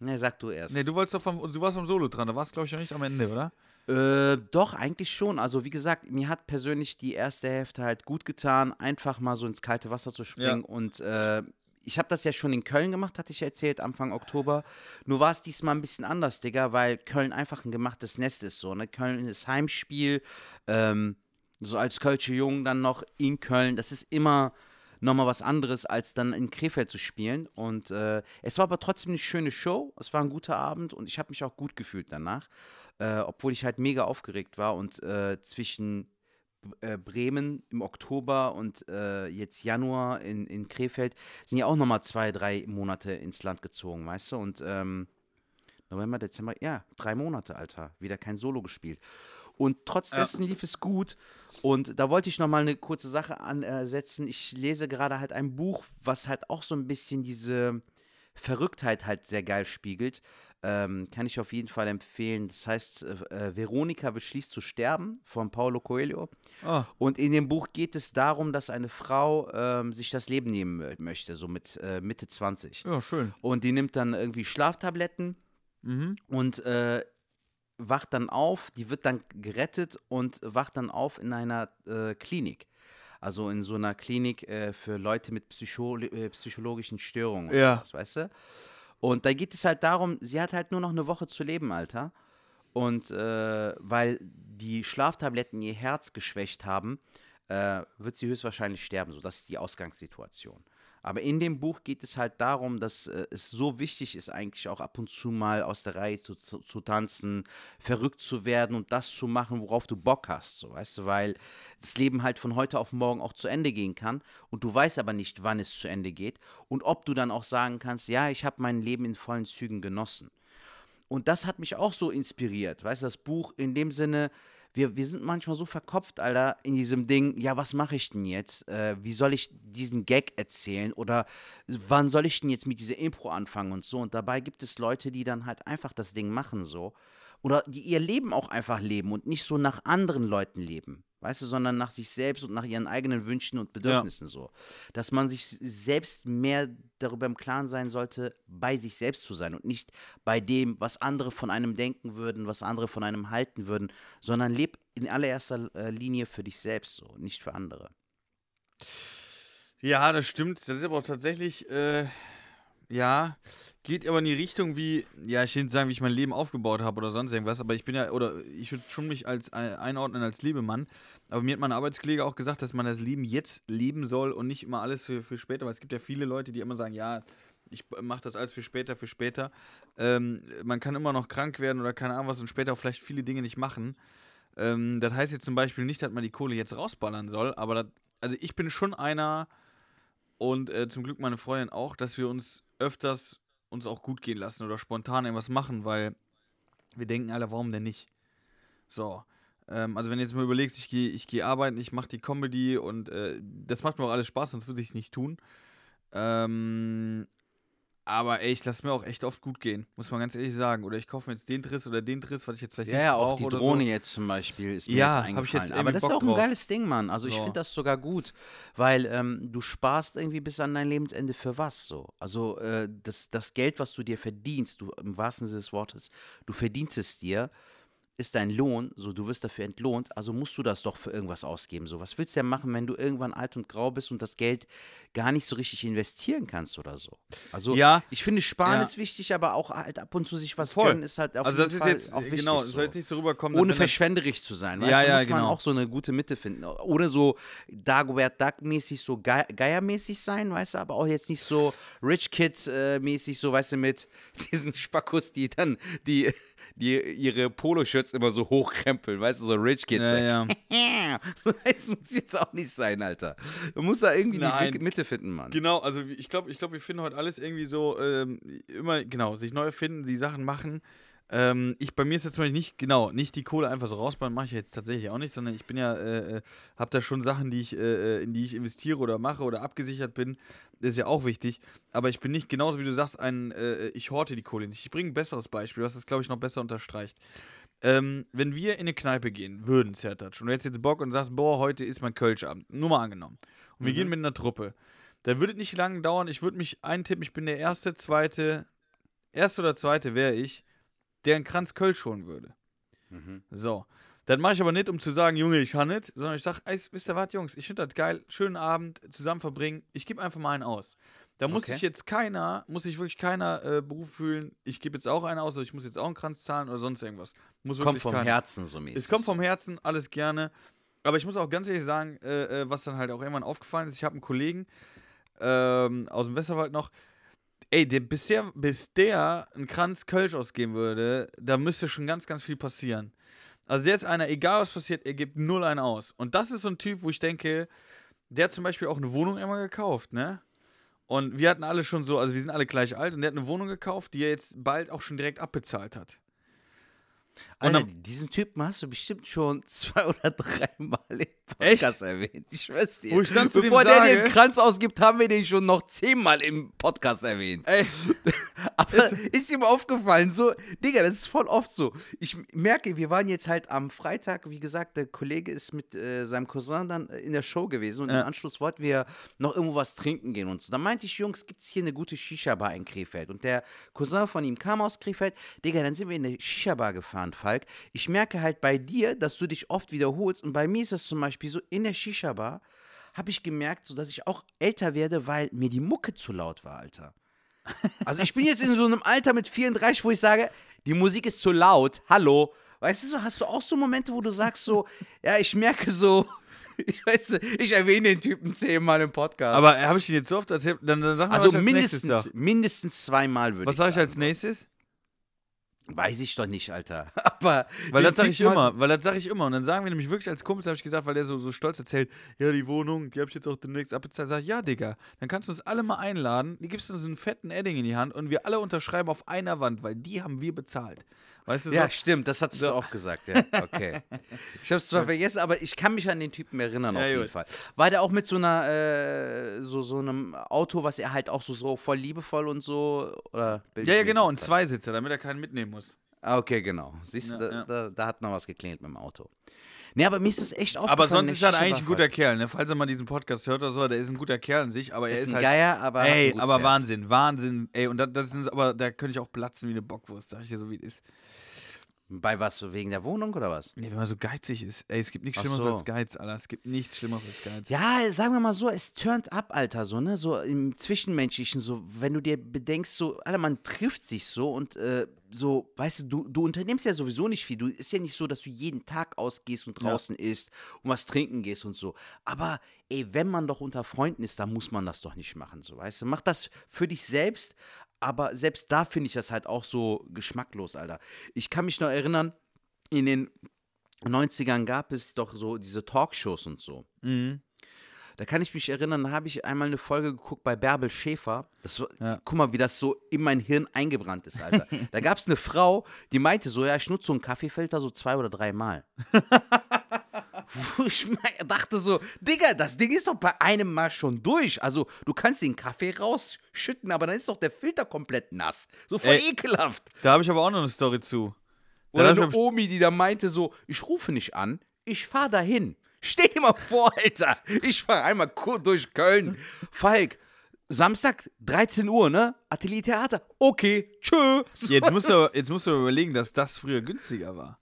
Ne, sag du erst. Nee, du wolltest doch vom, du warst am Solo dran, da warst glaube ich noch nicht am Ende, oder? Äh, doch, eigentlich schon. Also, wie gesagt, mir hat persönlich die erste Hälfte halt gut getan, einfach mal so ins kalte Wasser zu springen. Und äh, ich habe das ja schon in Köln gemacht, hatte ich erzählt, Anfang Oktober. Nur war es diesmal ein bisschen anders, Digga, weil Köln einfach ein gemachtes Nest ist. So, ne? Köln ist Heimspiel. Ähm, so als Kölsche Jungen dann noch in Köln. Das ist immer nochmal was anderes, als dann in Krefeld zu spielen. Und äh, es war aber trotzdem eine schöne Show. Es war ein guter Abend und ich habe mich auch gut gefühlt danach. Äh, obwohl ich halt mega aufgeregt war und äh, zwischen äh, Bremen im Oktober und äh, jetzt Januar in, in Krefeld sind ja auch nochmal zwei, drei Monate ins Land gezogen, weißt du? Und ähm, November, Dezember, ja, drei Monate, Alter. Wieder kein Solo gespielt. Und trotz Ja. dessen lief es gut. Und da wollte ich nochmal eine kurze Sache ansetzen. Ich lese gerade halt ein Buch, was halt auch so ein bisschen diese Verrücktheit halt sehr geil spiegelt. Ähm, kann ich auf jeden Fall empfehlen. Das heißt, äh, äh, Veronika beschließt zu sterben von Paulo Coelho. Oh, Und in dem Buch geht es darum, dass eine Frau ähm, sich das Leben nehmen mö- möchte, so mit äh, Mitte 20. ja, schön. Und die nimmt dann irgendwie Schlaftabletten Mhm. und äh, wacht dann auf, die wird dann gerettet und wacht dann auf in einer äh, Klinik. Also in so einer Klinik äh, für Leute mit Psycho psychologischen Störungen. Ja. sowas, weißt du? Und da geht es halt darum, sie hat halt nur noch eine Woche zu leben, Alter. Und äh, weil die Schlaftabletten ihr Herz geschwächt haben, äh, wird sie höchstwahrscheinlich sterben. So, das ist die Ausgangssituation. Aber in dem Buch geht es halt darum, dass äh, es so wichtig ist, eigentlich auch ab und zu mal aus der Reihe zu, zu, zu tanzen, verrückt zu werden und das zu machen, worauf du Bock hast. So, weißt du, weil das Leben halt von heute auf morgen auch zu Ende gehen kann und du weißt aber nicht, wann es zu Ende geht und ob du dann auch sagen kannst, ja, ich habe mein Leben in vollen Zügen genossen. Und das hat mich auch so inspiriert. Weißt du, das Buch in dem Sinne, wir, wir sind manchmal so verkopft, Alter, in diesem Ding, ja, was mache ich denn jetzt? Äh, wie soll ich diesen Gag erzählen? Oder wann soll ich denn jetzt mit dieser Impro anfangen und so? Und dabei gibt es Leute, die dann halt einfach das Ding machen so. Oder die ihr Leben auch einfach leben und nicht so nach anderen Leuten leben. Weißt du, sondern nach sich selbst und nach ihren eigenen Wünschen und Bedürfnissen so. Dass man sich selbst mehr darüber im Klaren sein sollte, bei sich selbst zu sein und nicht bei dem, was andere von einem denken würden, was andere von einem halten würden, sondern leb in allererster äh, Linie für dich selbst so, nicht für andere. Ja, das stimmt. Das ist aber auch tatsächlich, äh, ja, geht aber in die Richtung wie, ja, ich will nicht sagen, wie ich mein Leben aufgebaut habe oder sonst irgendwas, aber ich bin ja, oder ich würde schon mich als ein- einordnen als Lebemann. Aber mir hat mein Arbeitskollege auch gesagt, dass man das Leben jetzt leben soll und nicht immer alles für, für später, weil es gibt ja viele Leute, die immer sagen, ja, ich mache das alles für später, für später. Ähm, man kann immer noch krank werden oder keine Ahnung was und später auch vielleicht viele Dinge nicht machen. Ähm, das heißt jetzt zum Beispiel nicht, dass man die Kohle jetzt rausballern soll, aber das, also ich bin schon einer und äh, zum Glück meine Freundin auch, dass wir uns öfters uns auch gut gehen lassen oder spontan irgendwas machen, weil wir denken alle, warum denn nicht? So. Ähm, also wenn du jetzt mal überlegst, ich gehe ich geh arbeiten, ich mache die Comedy und äh, das macht mir auch alles Spaß, sonst würde ich es nicht tun. Ähm, aber ey, ich lasse mir auch echt oft gut gehen, muss man ganz ehrlich sagen. Oder ich kaufe mir jetzt den Driss oder den Driss, was ich jetzt vielleicht Ja, nicht ja, auch die Drohne so. jetzt zum Beispiel ist mir Ja, jetzt hab ich eingefallen. jetzt Aber das ist Bock auch ein drauf. geiles Ding, Mann. Also ich So. finde das sogar gut, weil ähm, du sparst irgendwie bis an dein Lebensende für was so. Also äh, das, das Geld, was du dir verdienst, du im wahrsten Sinne des Wortes, du verdienst es dir, ist dein Lohn, so du wirst dafür entlohnt, also musst du das doch für irgendwas ausgeben. So, was willst du denn machen, wenn du irgendwann alt und grau bist und das Geld gar nicht so richtig investieren kannst oder so? Also Ja, ich finde, Sparen ja. ist wichtig, aber auch halt ab und zu sich was Voll. gönnen ist halt auf Also jeden das ist Fall jetzt, auch wichtig. genau, so soll jetzt nicht so rüberkommen, ohne verschwenderisch zu sein. Weißt Ja, du, ja, muss man genau. auch so eine gute Mitte finden. Ohne so Dagobert Duck-mäßig, so Ge Geiermäßig sein, weißt du, aber auch jetzt nicht so Rich Kid-mäßig, so, weißt du, mit diesen Spackos, die dann die, die ihre Poloshirts immer so hochkrempeln, weißt du, so Rich Kids. Ja, ja. Das muss jetzt auch nicht sein, Alter. Du musst da irgendwie Nein. die Mitte finden, Mann. Genau, also ich glaube, ich glaub, wir finden heute alles irgendwie so, ähm, immer, genau, sich neu erfinden, die Sachen machen. Ähm, ich, bei mir ist jetzt zum Beispiel nicht, genau, nicht die Kohle einfach so rausbauen, mache ich jetzt tatsächlich auch nicht, sondern ich bin ja, äh, äh, habe da schon Sachen, die ich, äh, äh, in die ich investiere oder mache oder abgesichert bin. Das ist ja auch wichtig. Aber ich bin nicht, genauso wie du sagst, ein, äh, ich horte die Kohle nicht. Ich bringe ein besseres Beispiel, was das, glaube ich, noch besser unterstreicht. Ähm, wenn wir in eine Kneipe gehen würden, Zertatsch, und du hättest jetzt Bock und sagst, boah, heute ist mein Kölschabend, nur mal angenommen, und wir Mhm. gehen mit einer Truppe, dann würde es nicht lange dauern, ich würde mich eintippen, ich bin der erste, zweite, erste oder zweite wäre ich, der einen Kranz Kölsch holen würde. Mhm. So. Dann mache ich aber nicht, um zu sagen, Junge, ich kann nicht, sondern ich sage, wisst ihr was, Jungs, ich finde das geil, schönen Abend zusammen verbringen, ich gebe einfach mal einen aus. Da muss Okay. sich jetzt keiner, muss sich wirklich keiner äh, Beruf fühlen, ich gebe jetzt auch einen aus, oder ich muss jetzt auch einen Kranz zahlen oder sonst irgendwas. Muss Kommt vom keiner. Herzen so mäßig. Es kommt vom Herzen, alles gerne. Aber ich muss auch ganz ehrlich sagen, äh, äh, was dann halt auch irgendwann aufgefallen ist, ich habe einen Kollegen ähm, aus dem Westerwald noch, ey, der, bis, der, bis der einen Kranz Kölsch ausgeben würde, da müsste schon ganz, ganz viel passieren. Also der ist einer, egal was passiert, er gibt null einen aus. Und das ist so ein Typ, wo ich denke, der hat zum Beispiel auch eine Wohnung immer gekauft, ne? Und wir hatten alle schon so, also wir sind alle gleich alt und der hat eine Wohnung gekauft, die er jetzt bald auch schon direkt abbezahlt hat. Alter, dann- diesen Typen hast du bestimmt schon zwei oder dreimal im Echt? Podcast erwähnt. Ich schwör's dir. Wo ich dann zu dem Bevor der dir sage- den Kranz ausgibt, haben wir den schon noch zehnmal im Podcast erwähnt. Ey, Aber ist ihm aufgefallen, so, Digga, das ist voll oft so. Ich merke, wir waren jetzt halt am Freitag, wie gesagt, der Kollege ist mit äh, seinem Cousin dann äh, in der Show gewesen und Ja. im Anschluss wollten wir noch irgendwo was trinken gehen und so. Dann meinte ich, Jungs, gibt's hier eine gute Shisha-Bar in Krefeld? Und der Cousin von ihm kam aus Krefeld. Digga, dann sind wir in eine Shisha-Bar gefahren, Falk. Ich merke halt bei dir, dass du dich oft wiederholst und bei mir ist das zum Beispiel so, in der Shisha-Bar habe ich gemerkt, so dass ich auch älter werde, weil mir die Mucke zu laut war, Alter. Also ich bin jetzt in so einem Alter mit 34, wo ich sage, die Musik ist zu laut. Hallo. Weißt du so, hast du auch so Momente, wo du sagst so, ja, ich merke so, ich weiß, ich erwähne den Typen zehnmal im Podcast. aber habe ich ihn jetzt so oft erzählt? Dann, dann sag mal, also was mindestens, mindestens zweimal würde Was ich sage ich sagen. als nächstes? Weiß ich doch nicht, Alter. Aber Weil das sage ich immer, weil das sage ich immer. Und dann sagen wir nämlich wirklich als Kumpels, habe ich gesagt, weil der so, so stolz erzählt, ja, die Wohnung, die habe ich jetzt auch demnächst abbezahlt. Sag ich, ja, Digga, dann kannst du uns alle mal einladen, die gibst du uns einen fetten Edding in die Hand und wir alle unterschreiben auf einer Wand, weil die haben wir bezahlt. Weißt du Ja, so? stimmt, das hattest So. du auch gesagt, ja. Okay. Ich hab's zwar vergessen, aber ich kann mich an den Typen erinnern, Ja, auf jeden gut. Fall. War der auch mit so einer, äh, so, so einem Auto, was er halt auch so, so voll liebevoll und so, oder? Ja, ja, genau, ein Zweisitzer, damit er keinen mitnehmen muss. Ah, okay, genau. Siehst du, Ja, da. Da, da hat noch was geklingelt mit dem Auto. Nee, aber mir ist das echt aufgefallen. Aber sonst ist er eigentlich ein guter Kerl, ne? Falls er mal diesen Podcast hört oder so, der ist ein guter Kerl an sich, aber er Ist ist, ein halt. Geier, aber. Ey, aber. Wahnsinn, Wahnsinn. Ey, und das, das ist aber, da könnte ich auch platzen wie eine Bockwurst, sag ich dir so, wie es ist. Bei was? Wegen der Wohnung oder was? Nee, wenn man so geizig ist. Ey, es gibt nichts Schlimmeres so. als Geiz, Alter. Es gibt nichts Schlimmeres als Geiz. Ja, sagen wir mal so, es turnt ab, Alter, so, ne? So im Zwischenmenschlichen, so, wenn du dir bedenkst, so, Alter, man trifft sich so und äh, so, weißt du, du, du unternimmst ja sowieso nicht viel. Du ist ja nicht so, dass du jeden Tag ausgehst und Ja. draußen isst und was trinken gehst und so. Aber ey, wenn man doch unter Freunden ist, dann muss man das doch nicht machen, so, weißt du? Mach das für dich selbst, aber selbst da finde ich das halt auch so geschmacklos, Alter. Ich kann mich noch erinnern, in den 90ern gab es doch so diese Talkshows und so. Mhm. Da kann ich mich erinnern, da habe ich einmal eine Folge geguckt bei Bärbel Schäfer. Das Ja. Guck mal, wie das so in mein Hirn eingebrannt ist, Alter. da gab es eine Frau, die meinte so, ja, ich nutze so einen Kaffeefilter so zwei oder drei Mal. Wo ich dachte so, Digga, das Ding ist doch bei einem Mal schon durch. Also, du kannst den Kaffee rausschütten, aber dann ist doch der Filter komplett nass. So voll Ey. ekelhaft. Da habe ich aber auch noch eine Story zu. Oder eine Omi, die da meinte so, ich rufe nicht an, ich fahr dahin. Stell dir mal vor, Alter, ich fahr einmal kurz durch Köln. Falk, Samstag, 13 Uhr, ne? Atelier Theater. Okay, tschö. Jetzt musst, du, jetzt musst du überlegen, dass das früher günstiger war.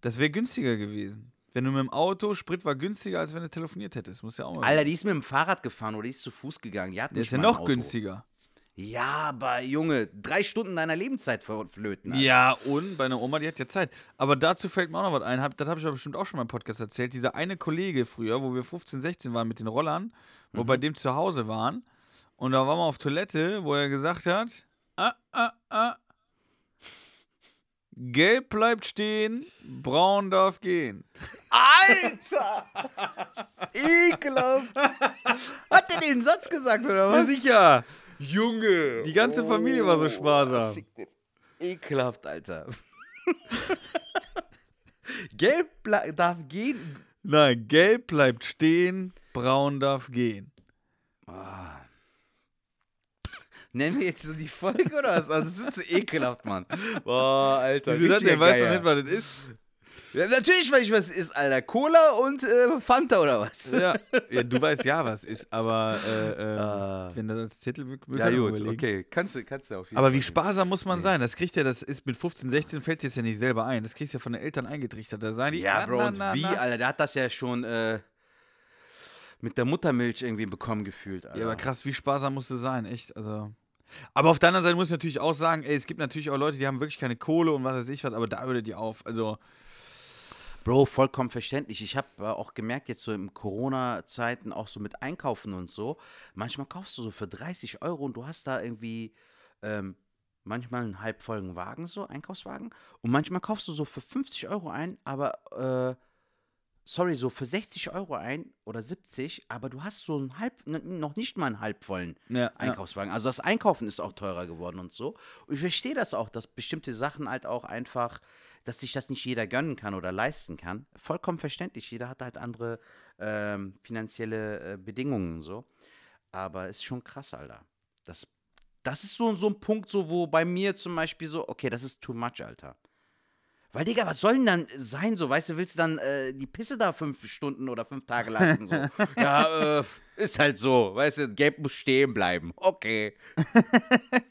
Das wäre günstiger gewesen. Wenn du mit dem Auto, Sprit war günstiger, als wenn du telefoniert hättest. Muss ja auch mal. Alter, die ist mit dem Fahrrad gefahren oder die ist zu Fuß gegangen. Die hat der ist ja noch Auto. günstiger. Ja, aber Junge, drei Stunden deiner Lebenszeit verflöten. Alter. Ja, und bei einer Oma, die hat ja Zeit. Aber dazu fällt mir auch noch was ein. Das habe ich aber bestimmt auch schon mal im Podcast erzählt. Dieser eine Kollege früher, wo wir 15, 16 waren mit den Rollern, wo bei dem zu Hause waren. Und da waren wir auf Toilette, wo er gesagt hat: ah, ah, ah. Gelb bleibt stehen, braun darf gehen. Alter! Ekelhaft! Hat der den Satz gesagt, oder Ja, was? sicher. Junge! Die ganze Familie war so sparsam. Ekelhaft, Alter. Gelb darf gehen. Nein, gelb bleibt stehen, braun darf gehen. Nennen wir jetzt so die Folge oder was? Also, das wird so ekelhaft, Mann. Boah, Alter. Wieso das denn? Weißt du nicht, was das ist? Ja, natürlich weiß ich, was es ist, Alter. Cola und äh, Fanta oder was? Ja. ja, du weißt ja, was ist, aber äh, äh, Ah. wenn das als Titel Ja, gut, überlegen. okay. Kannst du, kannst du auf jeden Aber Fall. wie sparsam muss man sein? Das kriegt ja, das ist mit 15, 16 fällt dir jetzt ja nicht selber ein. Das kriegst du ja von den Eltern eingetrichtert. Da sagen die, Ja, na, Bro, na, und na, wie, na. Alter? Der hat das ja schon äh, mit der Muttermilch irgendwie bekommen gefühlt, Alter. Ja, aber krass, wie sparsam musst du sein, echt. Also. Aber auf der anderen Seite muss ich natürlich auch sagen, ey, es gibt natürlich auch Leute, die haben wirklich keine Kohle und was weiß ich was, aber da würde die auf. Also, Bro, vollkommen verständlich. Ich habe äh, auch gemerkt, jetzt so in Corona-Zeiten, auch so mit Einkaufen und so, manchmal kaufst du so für 30 Euro und du hast da irgendwie ähm, manchmal einen halbvollen Wagen, so, Einkaufswagen. Und manchmal kaufst du so für 50 Euro ein, aber, äh, sorry, so für 60 Euro ein oder 70, aber du hast so einen halb, noch nicht mal einen halbvollen ja, ja. Einkaufswagen. Also das Einkaufen ist auch teurer geworden und so. Und ich verstehe das auch, dass bestimmte Sachen halt auch einfach, dass sich das nicht jeder gönnen kann oder leisten kann. Vollkommen verständlich. Jeder hat halt andere ähm, finanzielle äh, Bedingungen und so. Aber ist schon krass, Alter. Das, das ist so, so ein Punkt, so, wo bei mir zum Beispiel so, okay, das ist too much, Alter. Weil, Digga, was soll denn dann sein, so, weißt du, willst du dann äh, die Pisse da fünf Stunden oder fünf Tage lassen, so? ja, äh, ist halt so, weißt du, Gelb muss stehen bleiben. Okay.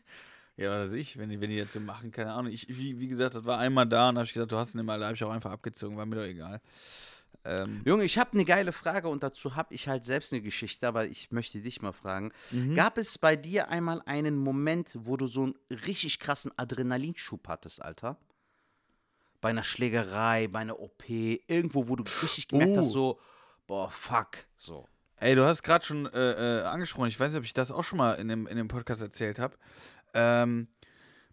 Ja, was weiß ich, wenn die, wenn die jetzt so machen, keine Ahnung. Ich, wie, wie gesagt, das war einmal da und habe ich gesagt, du hast ihn immer, da habe ich auch einfach abgezogen, war mir doch egal. Ähm, Junge, ich habe eine geile Frage und dazu habe ich halt selbst eine Geschichte, aber ich möchte dich mal fragen. Mhm. Gab es bei dir einmal einen Moment, wo du so einen richtig krassen Adrenalinschub hattest, Alter? Bei einer Schlägerei, bei einer OP, irgendwo, wo du richtig gemerkt Oh. hast, so, boah, fuck, so. Ey, du hast gerade schon äh, äh, angesprochen, ich weiß nicht, ob ich das auch schon mal in dem, in dem Podcast erzählt habe. Ähm,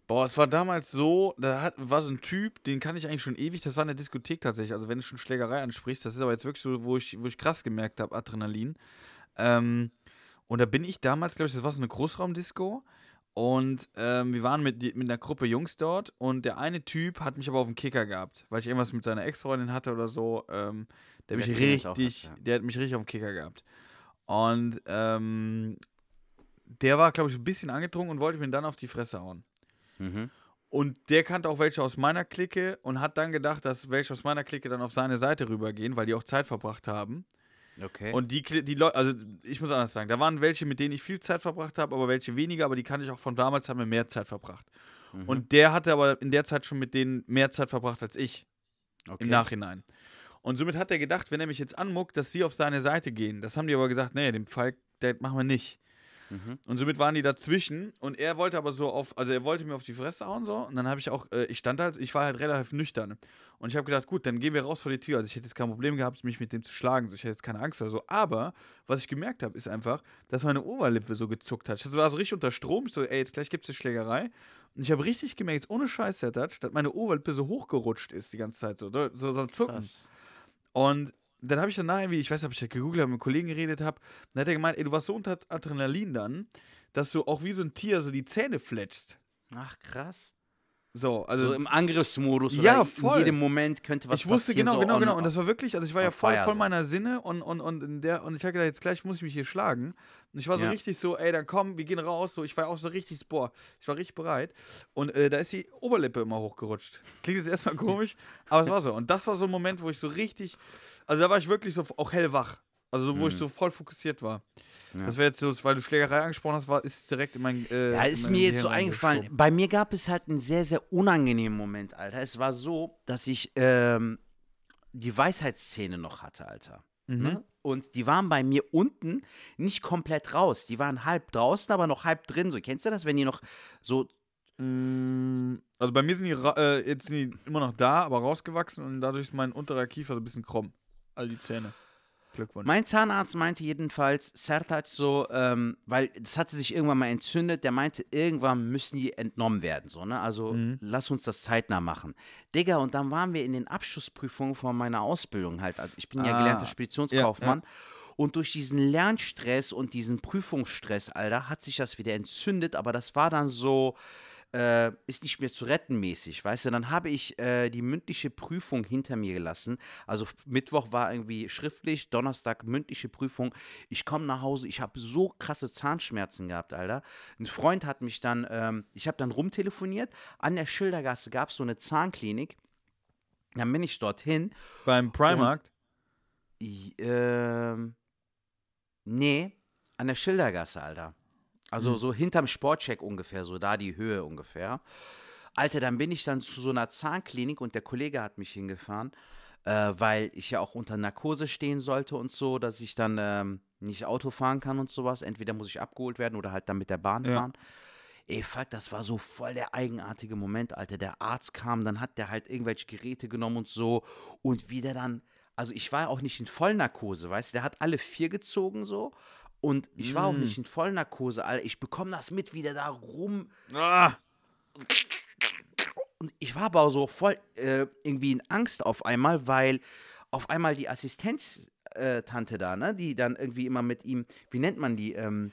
boah, es war damals so, da hat, war so ein Typ, den kann ich eigentlich schon ewig, das war in der Diskothek tatsächlich, also wenn du schon Schlägerei ansprichst, das ist aber jetzt wirklich so, wo ich, wo ich krass gemerkt habe, Adrenalin. Ähm, und da bin ich damals, glaube ich, das war so eine Großraumdisco und ähm, wir waren mit, mit einer Gruppe Jungs dort und der eine Typ hat mich aber auf dem Kicker gehabt, weil ich irgendwas mit seiner Ex-Freundin hatte oder so. Ähm, der, Der mich richtig, was, ja. der hat mich richtig auf dem Kicker gehabt. Und ähm, der war, glaube ich, ein bisschen angetrunken und wollte mir dann auf die Fresse hauen. Mhm. Und der kannte auch welche aus meiner Clique und hat dann gedacht, dass welche aus meiner Clique dann auf seine Seite rübergehen, weil die auch Zeit verbracht haben. Okay. Und die, die Leute, also ich muss anders sagen, da waren welche, mit denen ich viel Zeit verbracht habe, aber welche weniger, aber die kannte ich auch von damals, haben wir mehr Zeit verbracht. Mhm. Und der hatte aber in der Zeit schon mit denen mehr Zeit verbracht als ich okay. im Nachhinein. Und somit hat er gedacht, wenn er mich jetzt anmuckt, dass sie auf seine Seite gehen. Das haben die aber gesagt, nee, den Fall, der machen wir nicht. Mhm. Und somit waren die dazwischen und er wollte aber so auf, also er wollte mir auf die Fresse hauen so und dann habe ich auch, äh, ich stand halt, ich war halt relativ nüchtern und ich habe gedacht, gut, dann gehen wir raus vor die Tür. Also ich hätte jetzt kein Problem gehabt, mich mit dem zu schlagen, so ich hätte jetzt keine Angst oder so. Aber was ich gemerkt habe, ist einfach, dass meine Oberlippe so gezuckt hat. Das war so richtig unter Strom, ich so, ey, jetzt gleich gibt es eine Schlägerei Und ich habe richtig gemerkt, jetzt ohne Scheiß, Sertac, dass meine Oberlippe so hochgerutscht ist die ganze Zeit. So, so, so, so zucken. Krass. Und dann habe ich danach irgendwie, ich weiß nicht, ob ich das gegoogelt habe, mit einem Kollegen geredet habe, dann hat er gemeint, ey, du warst so unter Adrenalin dann, dass du auch wie so ein Tier so die Zähne fletschst. Ach, krass. So, also so im Angriffsmodus Ja, oder voll. in jedem Moment könnte was ich wusste passieren. genau, so genau, genau. Und das war wirklich, also ich war ja voll, voll so. meiner Sinne und, und, und in der, und ich habe gedacht, jetzt gleich muss ich mich hier schlagen. Und ich war so Ja. richtig so, ey, dann komm, wir gehen raus. So, ich war auch so richtig, boah, ich war richtig bereit. Und äh, da ist die Oberlippe immer hochgerutscht. Klingt jetzt erstmal komisch, aber es war so. Und das war so ein Moment, wo ich so richtig, also da war ich wirklich so auch hellwach. Also so, wo ich Mhm. so voll fokussiert war. Ja. Das wäre jetzt so, weil du Schlägerei angesprochen hast, war, ist direkt in mein. Äh, Ja, ist mir jetzt so eingefallen. Bei mir gab es halt einen sehr, sehr unangenehmen Moment, Alter. Es war so, dass ich ähm, die Weisheitszähne noch hatte, Alter. Mhm. Ne? Und die waren bei mir unten nicht komplett raus. Die waren halb draußen, aber noch halb drin. So, kennst du das, wenn die noch so. Mm, Also bei mir sind die äh, jetzt sind die immer noch da, aber rausgewachsen und dadurch ist mein unterer Kiefer so ein bisschen krumm. All die Zähne. Glückwunsch. Mein Zahnarzt meinte jedenfalls, Sertac so, ähm, weil das hatte sich irgendwann mal entzündet, der meinte, irgendwann müssen die entnommen werden, so, ne? Also Mhm. lass uns das zeitnah machen. Digga, und dann waren wir in den Abschlussprüfungen von meiner Ausbildung halt. Also ich bin ja Ah, gelernter ja, Speditionskaufmann. Und durch diesen Lernstress und diesen Prüfungsstress, Alter, hat sich das wieder entzündet, aber das war dann so, äh, ist nicht mehr zu retten mäßig, weißt du? Dann habe ich äh, die mündliche Prüfung hinter mir gelassen. Also Mittwoch war irgendwie schriftlich, Donnerstag mündliche Prüfung. Ich komme nach Hause, ich habe so krasse Zahnschmerzen gehabt, Alter. Ein Freund hat mich dann, ähm, ich habe dann rumtelefoniert. An der Schildergasse gab es so eine Zahnklinik. Dann bin ich dorthin. Beim Primark. I- Ähm, nee, an der Schildergasse, Alter. Also Hm. so hinterm Sportcheck ungefähr, so da die Höhe ungefähr. Alter, dann bin ich dann zu so einer Zahnklinik und der Kollege hat mich hingefahren, äh, weil ich ja auch unter Narkose stehen sollte und so, dass ich dann ähm, nicht Auto fahren kann und sowas. Entweder muss ich abgeholt werden oder halt dann mit der Bahn Ja. fahren. Ey, fuck, das war so voll der eigenartige Moment, Alter. Der Arzt kam, dann hat der halt irgendwelche Geräte genommen und so. Und wie der dann, also ich war auch nicht in Vollnarkose, weißt du, der hat alle vier gezogen so. Und ich war auch Mm. nicht in Vollnarkose, Alter. Ich bekomme das mit, wie der da rum. Ah, Und ich war aber auch so voll äh, irgendwie in Angst auf einmal, weil auf einmal die Assistenztante äh, da, ne, die dann irgendwie immer mit ihm, wie nennt man die? Ähm,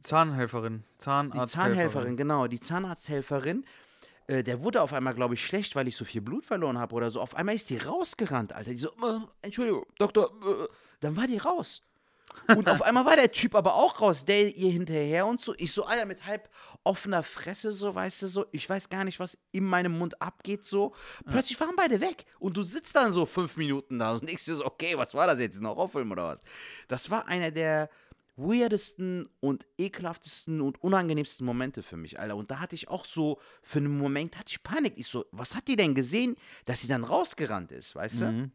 Zahnhelferin. Die Zahnarzt. Zahnhelferin, genau, die Zahnarzthelferin. Äh, der wurde auf einmal, glaube ich, schlecht, weil ich so viel Blut verloren habe oder so. Auf einmal ist die rausgerannt, Alter. Die so, äh, Entschuldigung, Doktor. Dann war die raus. Und auf einmal war der Typ aber auch raus, der ihr hinterher und so. Ich so, Alter, mit halb offener Fresse, so, weißt du, so. Ich weiß gar nicht, was in meinem Mund abgeht, so. Plötzlich waren beide weg. Und du sitzt dann so fünf Minuten da und denkst dir so, okay, was war das jetzt? Ein Horrorfilm oder was? Das war einer der weirdesten und ekelhaftesten und unangenehmsten Momente für mich, Alter. Und da hatte ich auch so, für einen Moment hatte ich Panik. Ich so, was hat die denn gesehen, dass sie dann rausgerannt ist, weißt du?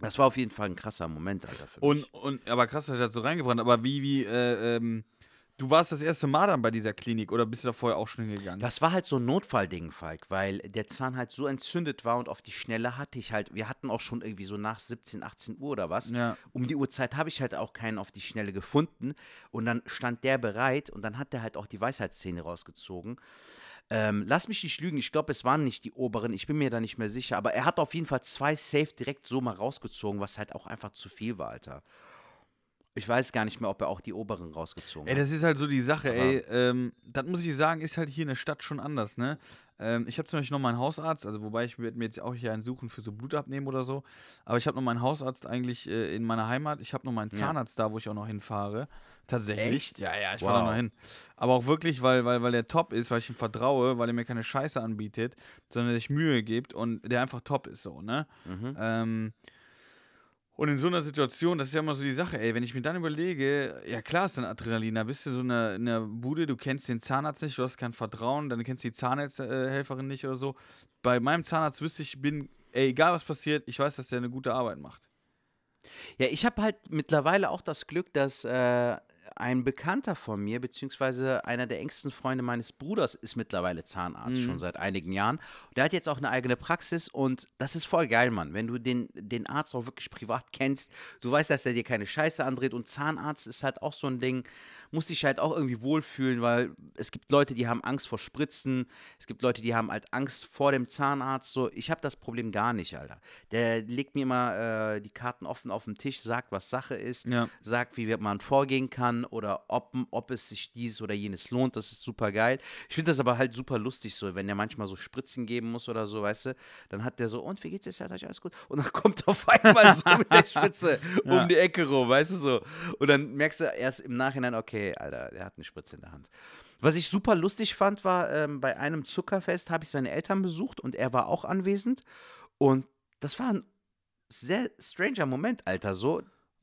Das war auf jeden Fall ein krasser Moment, Alter, für Und, mich. und, aber krass, das hat so reingebrannt. Aber wie, wie, äh, ähm, du warst das erste Mal dann bei dieser Klinik oder bist du da vorher auch schon hingegangen? Das war halt so ein Notfallding, Falk, weil der Zahn halt so entzündet war und auf die Schnelle hatte ich halt, wir hatten auch schon irgendwie so nach 17, 18 Uhr oder was. Ja. Um die Uhrzeit habe ich halt auch keinen auf die Schnelle gefunden. Und dann stand der bereit und dann hat der halt auch die Weisheitszähne rausgezogen. Ähm, lass mich nicht lügen, ich glaube, es waren nicht die oberen, ich bin mir da nicht mehr sicher, aber er hat auf jeden Fall zwei Safe direkt so mal rausgezogen, was halt auch einfach zu viel war, Alter. Ich weiß gar nicht mehr, ob er auch die oberen rausgezogen Ey, hat. das ist halt so die Sache, Aber- ey. Ähm, das muss ich sagen, ist halt hier in der Stadt schon anders, ne? Ähm, ich habe zum Beispiel noch meinen Hausarzt, also wobei ich werde mir jetzt auch hier einen suchen für so Blutabnehmen oder so. Aber ich habe noch meinen Hausarzt eigentlich äh, in meiner Heimat. Ich habe noch meinen Ja. Zahnarzt da, wo ich auch noch hinfahre. Tatsächlich. Echt? Ja, ja, ich fahre da Wow. noch hin. Aber auch wirklich, weil, weil, weil der top ist, weil ich ihm vertraue, weil er mir keine Scheiße anbietet, sondern sich Mühe gibt und der einfach top ist so, ne? Mhm. Ähm, und in so einer Situation, das ist ja immer so die Sache, ey, wenn ich mir dann überlege, ja klar ist dann Adrenalin, da bist du so in einer, in einer Bude, du kennst den Zahnarzt nicht, du hast kein Vertrauen, dann kennst du die Zahnhelferin nicht oder so. Bei meinem Zahnarzt wüsste ich, bin, ey, egal was passiert, ich weiß, dass der eine gute Arbeit macht. Ja, ich habe halt mittlerweile auch das Glück, dass äh, ein Bekannter von mir, beziehungsweise einer der engsten Freunde meines Bruders, ist mittlerweile Zahnarzt, schon seit einigen Jahren. Und der hat jetzt auch eine eigene Praxis und das ist voll geil, Mann. Wenn du den, den Arzt auch wirklich privat kennst, du weißt, dass er dir keine Scheiße andreht und Zahnarzt ist halt auch so ein Ding. Musst dich halt auch irgendwie wohlfühlen, weil es gibt Leute, die haben Angst vor Spritzen, es gibt Leute, die haben halt Angst vor dem Zahnarzt. So, ich habe das Problem gar nicht, Alter. Der legt mir immer äh, die Karten offen auf den Tisch, sagt, was Sache ist, Ja. sagt, wie man vorgehen kann oder ob, ob es sich dieses oder jenes lohnt. Das ist super geil. Ich finde das aber halt super lustig, so, wenn der manchmal so Spritzen geben muss oder so, weißt du, dann hat der so, und wie geht's dir, Sertac, alles gut? Und dann kommt auf einmal so mit der Spritze Ja. um die Ecke rum, weißt du so. Und dann merkst du erst im Nachhinein, okay, Alter, der hat eine Spritze in der Hand. Was ich super lustig fand, war, ähm, bei einem Zuckerfest habe ich seine Eltern besucht und er war auch anwesend. Und das war ein sehr stranger Moment, Alter. So,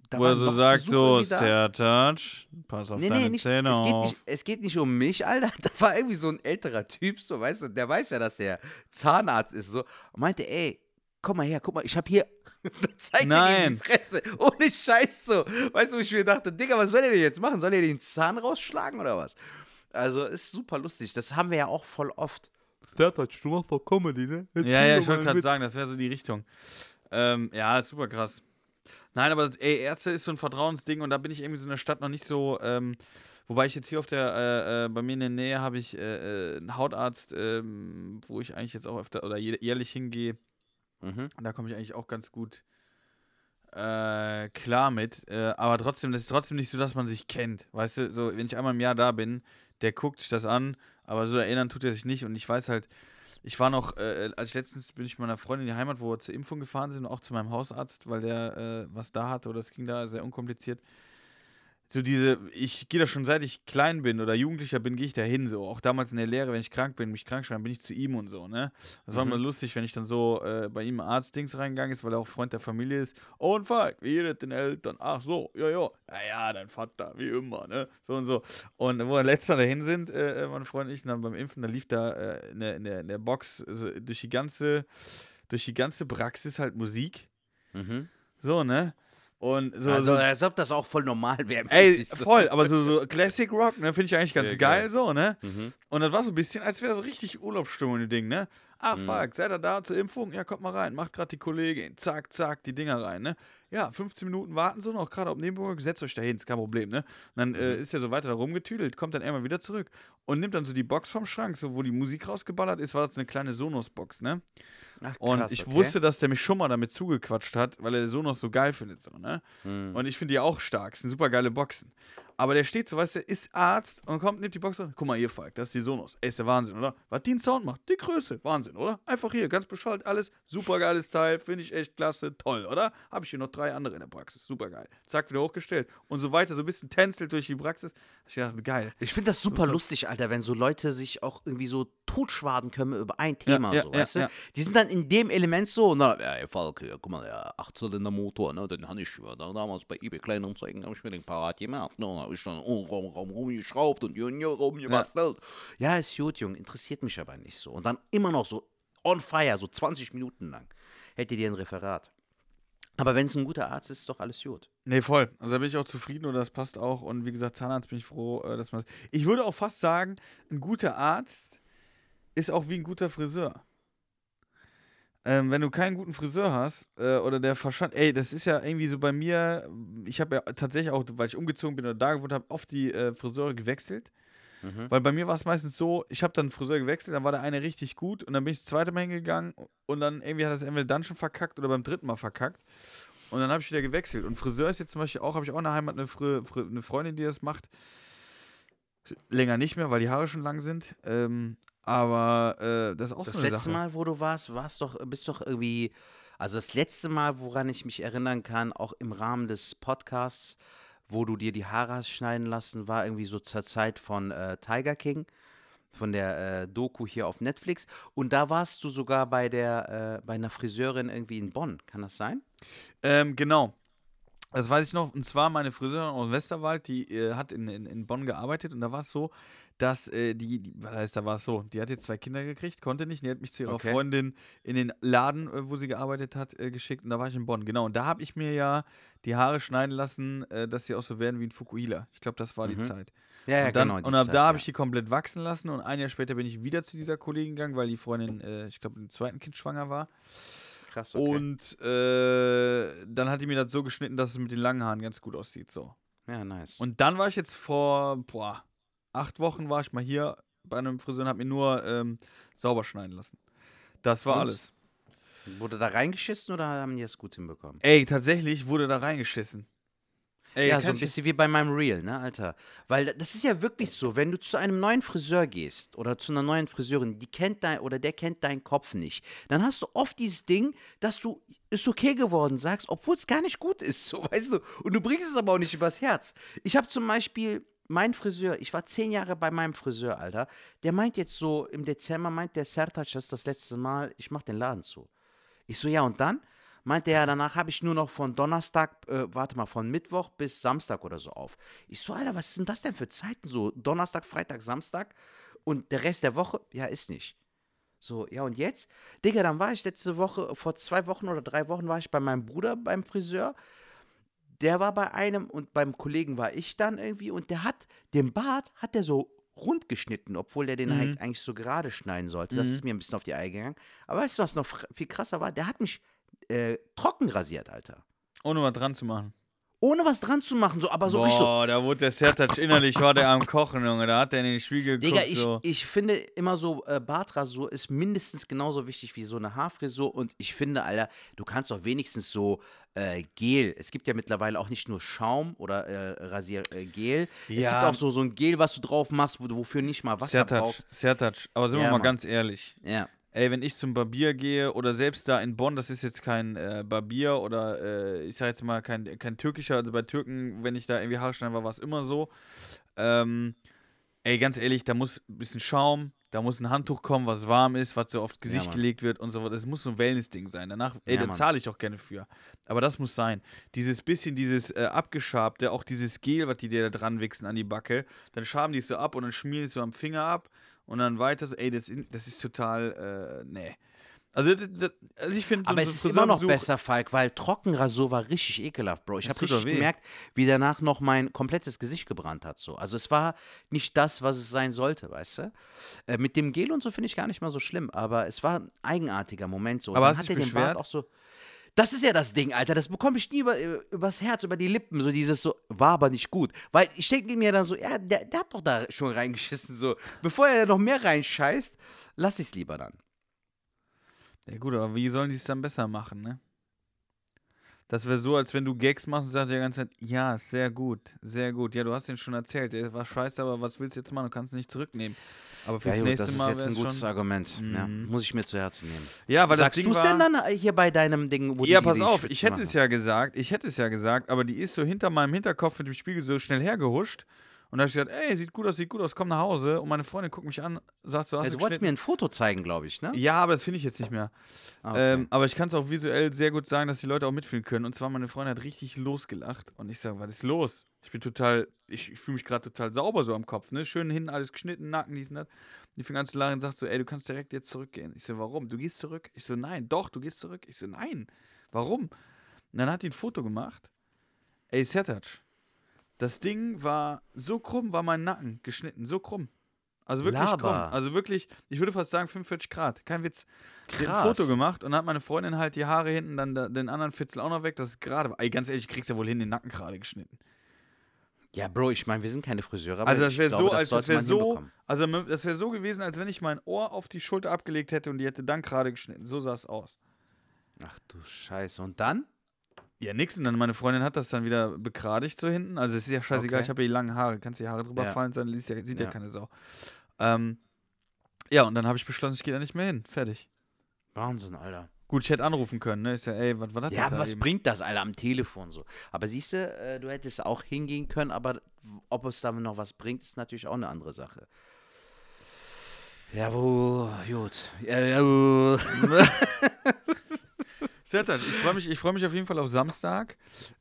da Wo er so sagt, Besucher so. Sertac, pass auf Nee, deine nee, nicht, Zähne es, geht auf. nicht, es geht nicht um mich, Alter. Da war irgendwie so ein älterer Typ, so, weißt du, der weiß ja, dass er Zahnarzt ist, so. Und meinte, ey, komm mal her, guck mal, ich hab hier. Da zeigt er ihm Nein. die Fresse. Ohne Scheiß so. Weißt du, wo ich mir dachte, Digga, was soll er denn jetzt machen? Soll er den Zahn rausschlagen oder was? Also, ist super lustig. Das haben wir ja auch voll oft. Sertac, du machst doch Comedy, ne? Ja, ja, ich wollte gerade sagen, das wäre so die Richtung. Ähm, ja, super krass. Nein, aber ey, Ärzte ist so ein Vertrauensding und da bin ich irgendwie so in der Stadt noch nicht so. Ähm, wobei ich jetzt hier auf der, äh, äh, bei mir in der Nähe habe ich äh, äh, einen Hautarzt, ähm, wo ich eigentlich jetzt auch öfter oder jä- jährlich hingehe. Mhm. Da komme ich eigentlich auch ganz gut äh, klar mit. Äh, aber trotzdem, das ist trotzdem nicht so, dass man sich kennt. Weißt du, so, wenn ich einmal im Jahr da bin, der guckt sich das an, aber so erinnern tut er sich nicht. Und ich weiß halt, ich war noch, äh, als ich letztens bin ich mit meiner Freundin in die Heimat, wo wir zur Impfung gefahren sind, auch zu meinem Hausarzt, weil der äh, was da hatte oder es ging da sehr unkompliziert. So diese, ich gehe da schon seit ich klein bin oder Jugendlicher bin, gehe ich da hin, so. Auch damals in der Lehre, wenn ich krank bin, mich krank schreiben, bin ich zu ihm und so, ne? Das war Mhm. immer lustig, wenn ich dann so äh, bei ihm Arztdings reingegangen ist, weil er auch Freund der Familie ist. Oh, und Falk, wie es den Eltern? Ach so, ja, ja. Ja, ja, dein Vater, wie immer, ne? So und so. Und wo wir letztes Mal dahin sind, äh, meine Freundin und ich, dann beim Impfen, da lief da äh, in, der, in, der, in der Box also durch die ganze, durch die ganze Praxis halt Musik. Mhm. So, ne? Und so, also, so als ob das auch voll normal wäre. Ey, so. voll, aber so, so Classic Rock, ne, finde ich eigentlich ganz Ja, geil, geil. so, ne? Mhm. Und das war so ein bisschen, als wäre so richtig Urlaubsstimmung, die Ding, ne? Ach, Mhm. fuck, seid ihr da zur Impfung? Ja, kommt mal rein, macht gerade die Kollegin, zack, zack, die Dinger rein, ne? Ja, 15 Minuten warten so noch, gerade auf Nebenwirkung, setzt euch da hin, ist kein Problem, ne? Und dann äh, Mhm. ist er so weiter da rumgetüdelt, kommt dann irgendwann wieder zurück und nimmt dann so die Box vom Schrank, so wo die Musik rausgeballert ist, war das so eine kleine Sonos-Box, ne? Ach, Und krass, ich okay. wusste, dass der mich schon mal damit zugequatscht hat, weil er Sonos so geil findet, so, ne? Mhm. Und ich finde die auch stark. Sind super geile Boxen. Aber der steht so, weißt du, ist Arzt und kommt, nimmt die Box und guck mal hier, Falk, das ist die Sonos. Ey, ist der Wahnsinn, oder? Was die einen Sound macht, die Größe, Wahnsinn, oder? Einfach hier, ganz beschallt, alles, super geiles Teil, finde ich echt klasse, toll, oder? Habe ich hier noch drei andere in der Praxis, super geil. Zack, wieder hochgestellt und so weiter, so ein bisschen tänzelt durch die Praxis. Ich dachte, geil. Ich finde das super so- lustig, Alter, wenn so Leute sich auch irgendwie so totschwaden können über ein Thema, ja, so, ja, weißt du? ja. Die sind dann in dem Element so, na, ja, ey, Falk, guck mal, der 8-Zylinder Motor, ne, den habe ich damals bei eBay Kleinanzeigen, habe ich mir den parat gemacht, ne, habe ich dann oh, rum, rum, rumgeschraubt und rumgebastelt. Ja. ist gut, Junge, interessiert mich aber nicht so. Und dann immer noch so on fire, so 20 Minuten lang, hätte dir ein Referat. Aber wenn es ein guter Arzt ist, ist doch alles gut. Nee, voll. Also da bin ich auch zufrieden und das passt auch. Und wie gesagt, Zahnarzt bin ich froh, äh, dass man das. Ich würde auch fast sagen, ein guter Arzt ist auch wie ein guter Friseur. Ähm, wenn du keinen guten Friseur hast äh, oder der Verstand, ey, das ist ja irgendwie so bei mir, ich habe ja tatsächlich auch, weil ich umgezogen bin oder da gewohnt habe, oft die äh, Friseure gewechselt. Mhm. Weil bei mir war es meistens so, ich habe dann Friseur gewechselt, dann war der eine richtig gut und dann bin ich das zweite Mal hingegangen und dann irgendwie hat es entweder dann schon verkackt oder beim dritten Mal verkackt. Und dann habe ich wieder gewechselt. Und Friseur ist jetzt zum Beispiel auch, habe ich auch in der Heimat eine, Fri Fri eine Freundin, die das macht. Länger nicht mehr, weil die Haare schon lang sind. Ähm, aber äh, das ist auch Das so eine letzte Sache. Mal, wo du warst, warst doch, bist doch irgendwie, also das letzte Mal, woran ich mich erinnern kann, auch im Rahmen des Podcasts, wo du dir die Haare hast schneiden lassen, war irgendwie so zur Zeit von äh, Tiger King, von der äh, Doku hier auf Netflix. Und da warst du sogar bei der, äh, bei einer Friseurin irgendwie in Bonn. Kann das sein? Ähm, genau. Das weiß ich noch. Und zwar meine Friseurin aus Westerwald, die äh, hat in, in, in Bonn gearbeitet und da war es so, dass äh, die, die, was heißt, da war es so, die hat jetzt zwei Kinder gekriegt, konnte nicht, die hat mich zu ihrer Okay. Freundin in den Laden, äh, wo sie gearbeitet hat, äh, geschickt und da war ich in Bonn. Genau, und da habe ich mir ja die Haare schneiden lassen, äh, dass sie auch so werden wie ein Fukuhila. Ich glaube, das war die Mhm. Zeit. Ja, und dann, genau. und ab Zeit, da habe ja. ich die komplett wachsen lassen und ein Jahr später bin ich wieder zu dieser Kollegin gegangen, weil die Freundin, äh, ich glaube, im zweiten Kind schwanger war. Krass, okay. Und äh, dann hat die mir das so geschnitten, dass es mit den langen Haaren ganz gut aussieht. So. Ja, nice. Und dann war ich jetzt vor, boah, acht Wochen war ich mal hier bei einem Friseur und habe mir nur ähm, sauber schneiden lassen. Das war Und? alles. Wurde da reingeschissen oder haben die es gut hinbekommen? Ey, tatsächlich wurde da reingeschissen. Ey, ja, so ein bisschen wie bei meinem Reel, ne, Alter? Weil das ist ja wirklich so, wenn du zu einem neuen Friseur gehst oder zu einer neuen Friseurin, die kennt dein oder der kennt deinen Kopf nicht, dann hast du oft dieses Ding, dass du ist okay geworden sagst, obwohl es gar nicht gut ist, so, weißt du? Und du bringst es aber auch nicht übers Herz. Ich habe zum Beispiel mein Friseur, ich war zehn Jahre bei meinem Friseur, Alter, der meint jetzt so, im Dezember meint der Sertac, das ist das letzte Mal, ich mach den Laden zu. Ich so, ja, und dann? Meinte er, danach habe ich nur noch von Donnerstag, äh, warte mal, von Mittwoch bis Samstag oder so auf. Ich so, Alter, was sind das denn für Zeiten? So Donnerstag, Freitag, Samstag und der Rest der Woche? Ja, ist nicht. So, ja, und jetzt? Digga, dann war ich letzte Woche, vor zwei Wochen oder drei Wochen war ich bei meinem Bruder beim Friseur. Der war bei einem und beim Kollegen war ich dann irgendwie und der hat den Bart, hat der so rund geschnitten, obwohl der den Mhm. halt eigentlich so gerade schneiden sollte. Das ist mir ein bisschen auf die Eier gegangen. Aber weißt du, was noch viel krasser war? Der hat mich äh, trocken rasiert, Alter. Ohne was dran zu machen. Ohne was dran zu machen, so, aber so richtig so. Boah, da wurde der Sertac innerlich, war der am Kochen, Junge. Da hat der in den Spiegel geguckt. Digga, ich, so. ich finde immer so, äh, Bartrasur ist mindestens genauso wichtig wie so eine Haarfrisur. Und ich finde, Alter, du kannst doch wenigstens so äh, Gel. Es gibt ja mittlerweile auch nicht nur Schaum oder äh, Rasiergel. Äh, Gel. Es Ja. gibt auch so, so ein Gel, was du drauf machst, wo wofür nicht mal Wasser Sertac, brauchst. Sertac. Aber sind wir Ja, mal Mann. ganz ehrlich. Ja. Ey, wenn ich zum Barbier gehe oder selbst da in Bonn, das ist jetzt kein äh, Barbier oder äh, ich sag jetzt mal kein, kein türkischer, also bei Türken, wenn ich da irgendwie Haare schneiden war, war es immer so. Ähm, ey, ganz ehrlich, da muss ein bisschen Schaum, da muss ein Handtuch kommen, was warm ist, was so aufs Gesicht Mann. gelegt wird und so weiter. Das muss so ein Wellness-Ding sein. Danach, ey, Ja, da zahle ich auch gerne für. Aber das muss sein. Dieses bisschen, dieses äh, abgeschabte, auch dieses Gel, was die dir da dran wichsen an die Backe, dann schaben die es so ab und dann schmieren die es so am Finger ab und dann weiter so, ey, das, das ist total, äh, nee. Also, das, das, also ich finde, so Aber es ist immer noch besser, Falk, weil Trockenrasur war richtig ekelhaft, Bro. Ich habe richtig gemerkt, wie danach noch mein komplettes Gesicht gebrannt hat. So. Also es war nicht das, was es sein sollte, weißt du? Äh, mit dem Gel und so finde ich gar nicht mal so schlimm, aber es war ein eigenartiger Moment so. Und Aber dann hast hat er den Bart auch so. Das ist ja das Ding, Alter. Das bekomme ich nie über, äh, übers Herz, über die Lippen. So dieses so, war aber nicht gut. Weil ich denke mir dann so, ja, der, der hat doch da schon reingeschissen. So, bevor er noch mehr reinscheißt, lass ich es lieber dann. Ja gut, aber wie sollen die es dann besser machen, ne? Das wäre so, als wenn du Gags machst und sagst die ganze Zeit, ja, sehr gut, sehr gut. Ja, du hast den schon erzählt, der war scheiße, aber was willst du jetzt machen? Du kannst ihn nicht zurücknehmen. Aber fürs Ja, gut, nächste das ist Mal jetzt ein gutes schon... Argument. Ja, Mhm. muss ich mir zu Herzen nehmen. Ja, weil Sagst das du es war... denn dann äh, hier bei deinem Ding, wo ja, pass auf, ich hätte es ja gesagt, ich hätte es ja gesagt, aber die ist so hinter meinem Hinterkopf mit dem Spiegel so schnell hergehuscht. Und da habe ich gesagt, ey, sieht gut aus, sieht gut aus, komm nach Hause. Und meine Freundin guckt mich an, sagt so, hast Ja, du wolltest mir ein Foto zeigen, glaube ich, ne? Ja, aber das finde ich jetzt nicht mehr. Ah, okay. Ähm, aber ich kann es auch visuell sehr gut sagen, dass die Leute auch mitfühlen können. Und zwar, meine Freundin hat richtig losgelacht. Und ich sage, was ist los? Ich bin total, ich, ich fühle mich gerade total sauber so am Kopf. Ne? Schön hinten alles geschnitten, Nacken, dies und das. Und die fing an zu lachen und sagt so, ey, du kannst direkt jetzt zurückgehen. Ich so, warum? Du gehst zurück? Ich so, nein, doch, du gehst zurück. Ich so, nein, warum? Und dann hat die ein Foto gemacht. Ey, Sertac, das Ding war so krumm, war mein Nacken geschnitten, so krumm. Also wirklich krumm. Laber. Also wirklich, ich würde fast sagen 45 Grad. Kein Witz. Die hat ein Krass. Foto gemacht und hat meine Freundin halt die Haare hinten, dann da, den anderen Fitzel auch noch weg, dass es gerade war. Ey, ganz ehrlich, du kriegst ja wohl hin, den Nacken gerade geschnitten. Ja, Bro, ich meine, wir sind keine Friseure, aber Also das ich wäre so, das als das wäre so, also das wäre so gewesen, als wenn ich mein Ohr auf die Schulter abgelegt hätte und die hätte dann gerade geschnitten. So sah es aus. Ach du Scheiße. Und dann? Ja, nix. Und dann meine Freundin hat das dann wieder begradigt so hinten. Also es ist ja scheißegal, Okay. ich habe ja die langen Haare. Kannst die Haare drüber Ja. fallen sein, sieht ja, sieht ja. Ja. keine Sau. Ähm, ja, und dann habe ich beschlossen, ich gehe da nicht mehr hin. Fertig. Wahnsinn, Alter. Gut, ich hätte anrufen können, ne? Ich sag, ey, was, was hat Ja, aber da was eben? bringt das, Alter, am Telefon so? Aber siehst du, äh, du hättest auch hingehen können, aber ob es da noch was bringt, ist natürlich auch eine andere Sache. Ja, wo, gut. Ja, Sertac, ich freue mich, ich freu mich auf jeden Fall auf Samstag.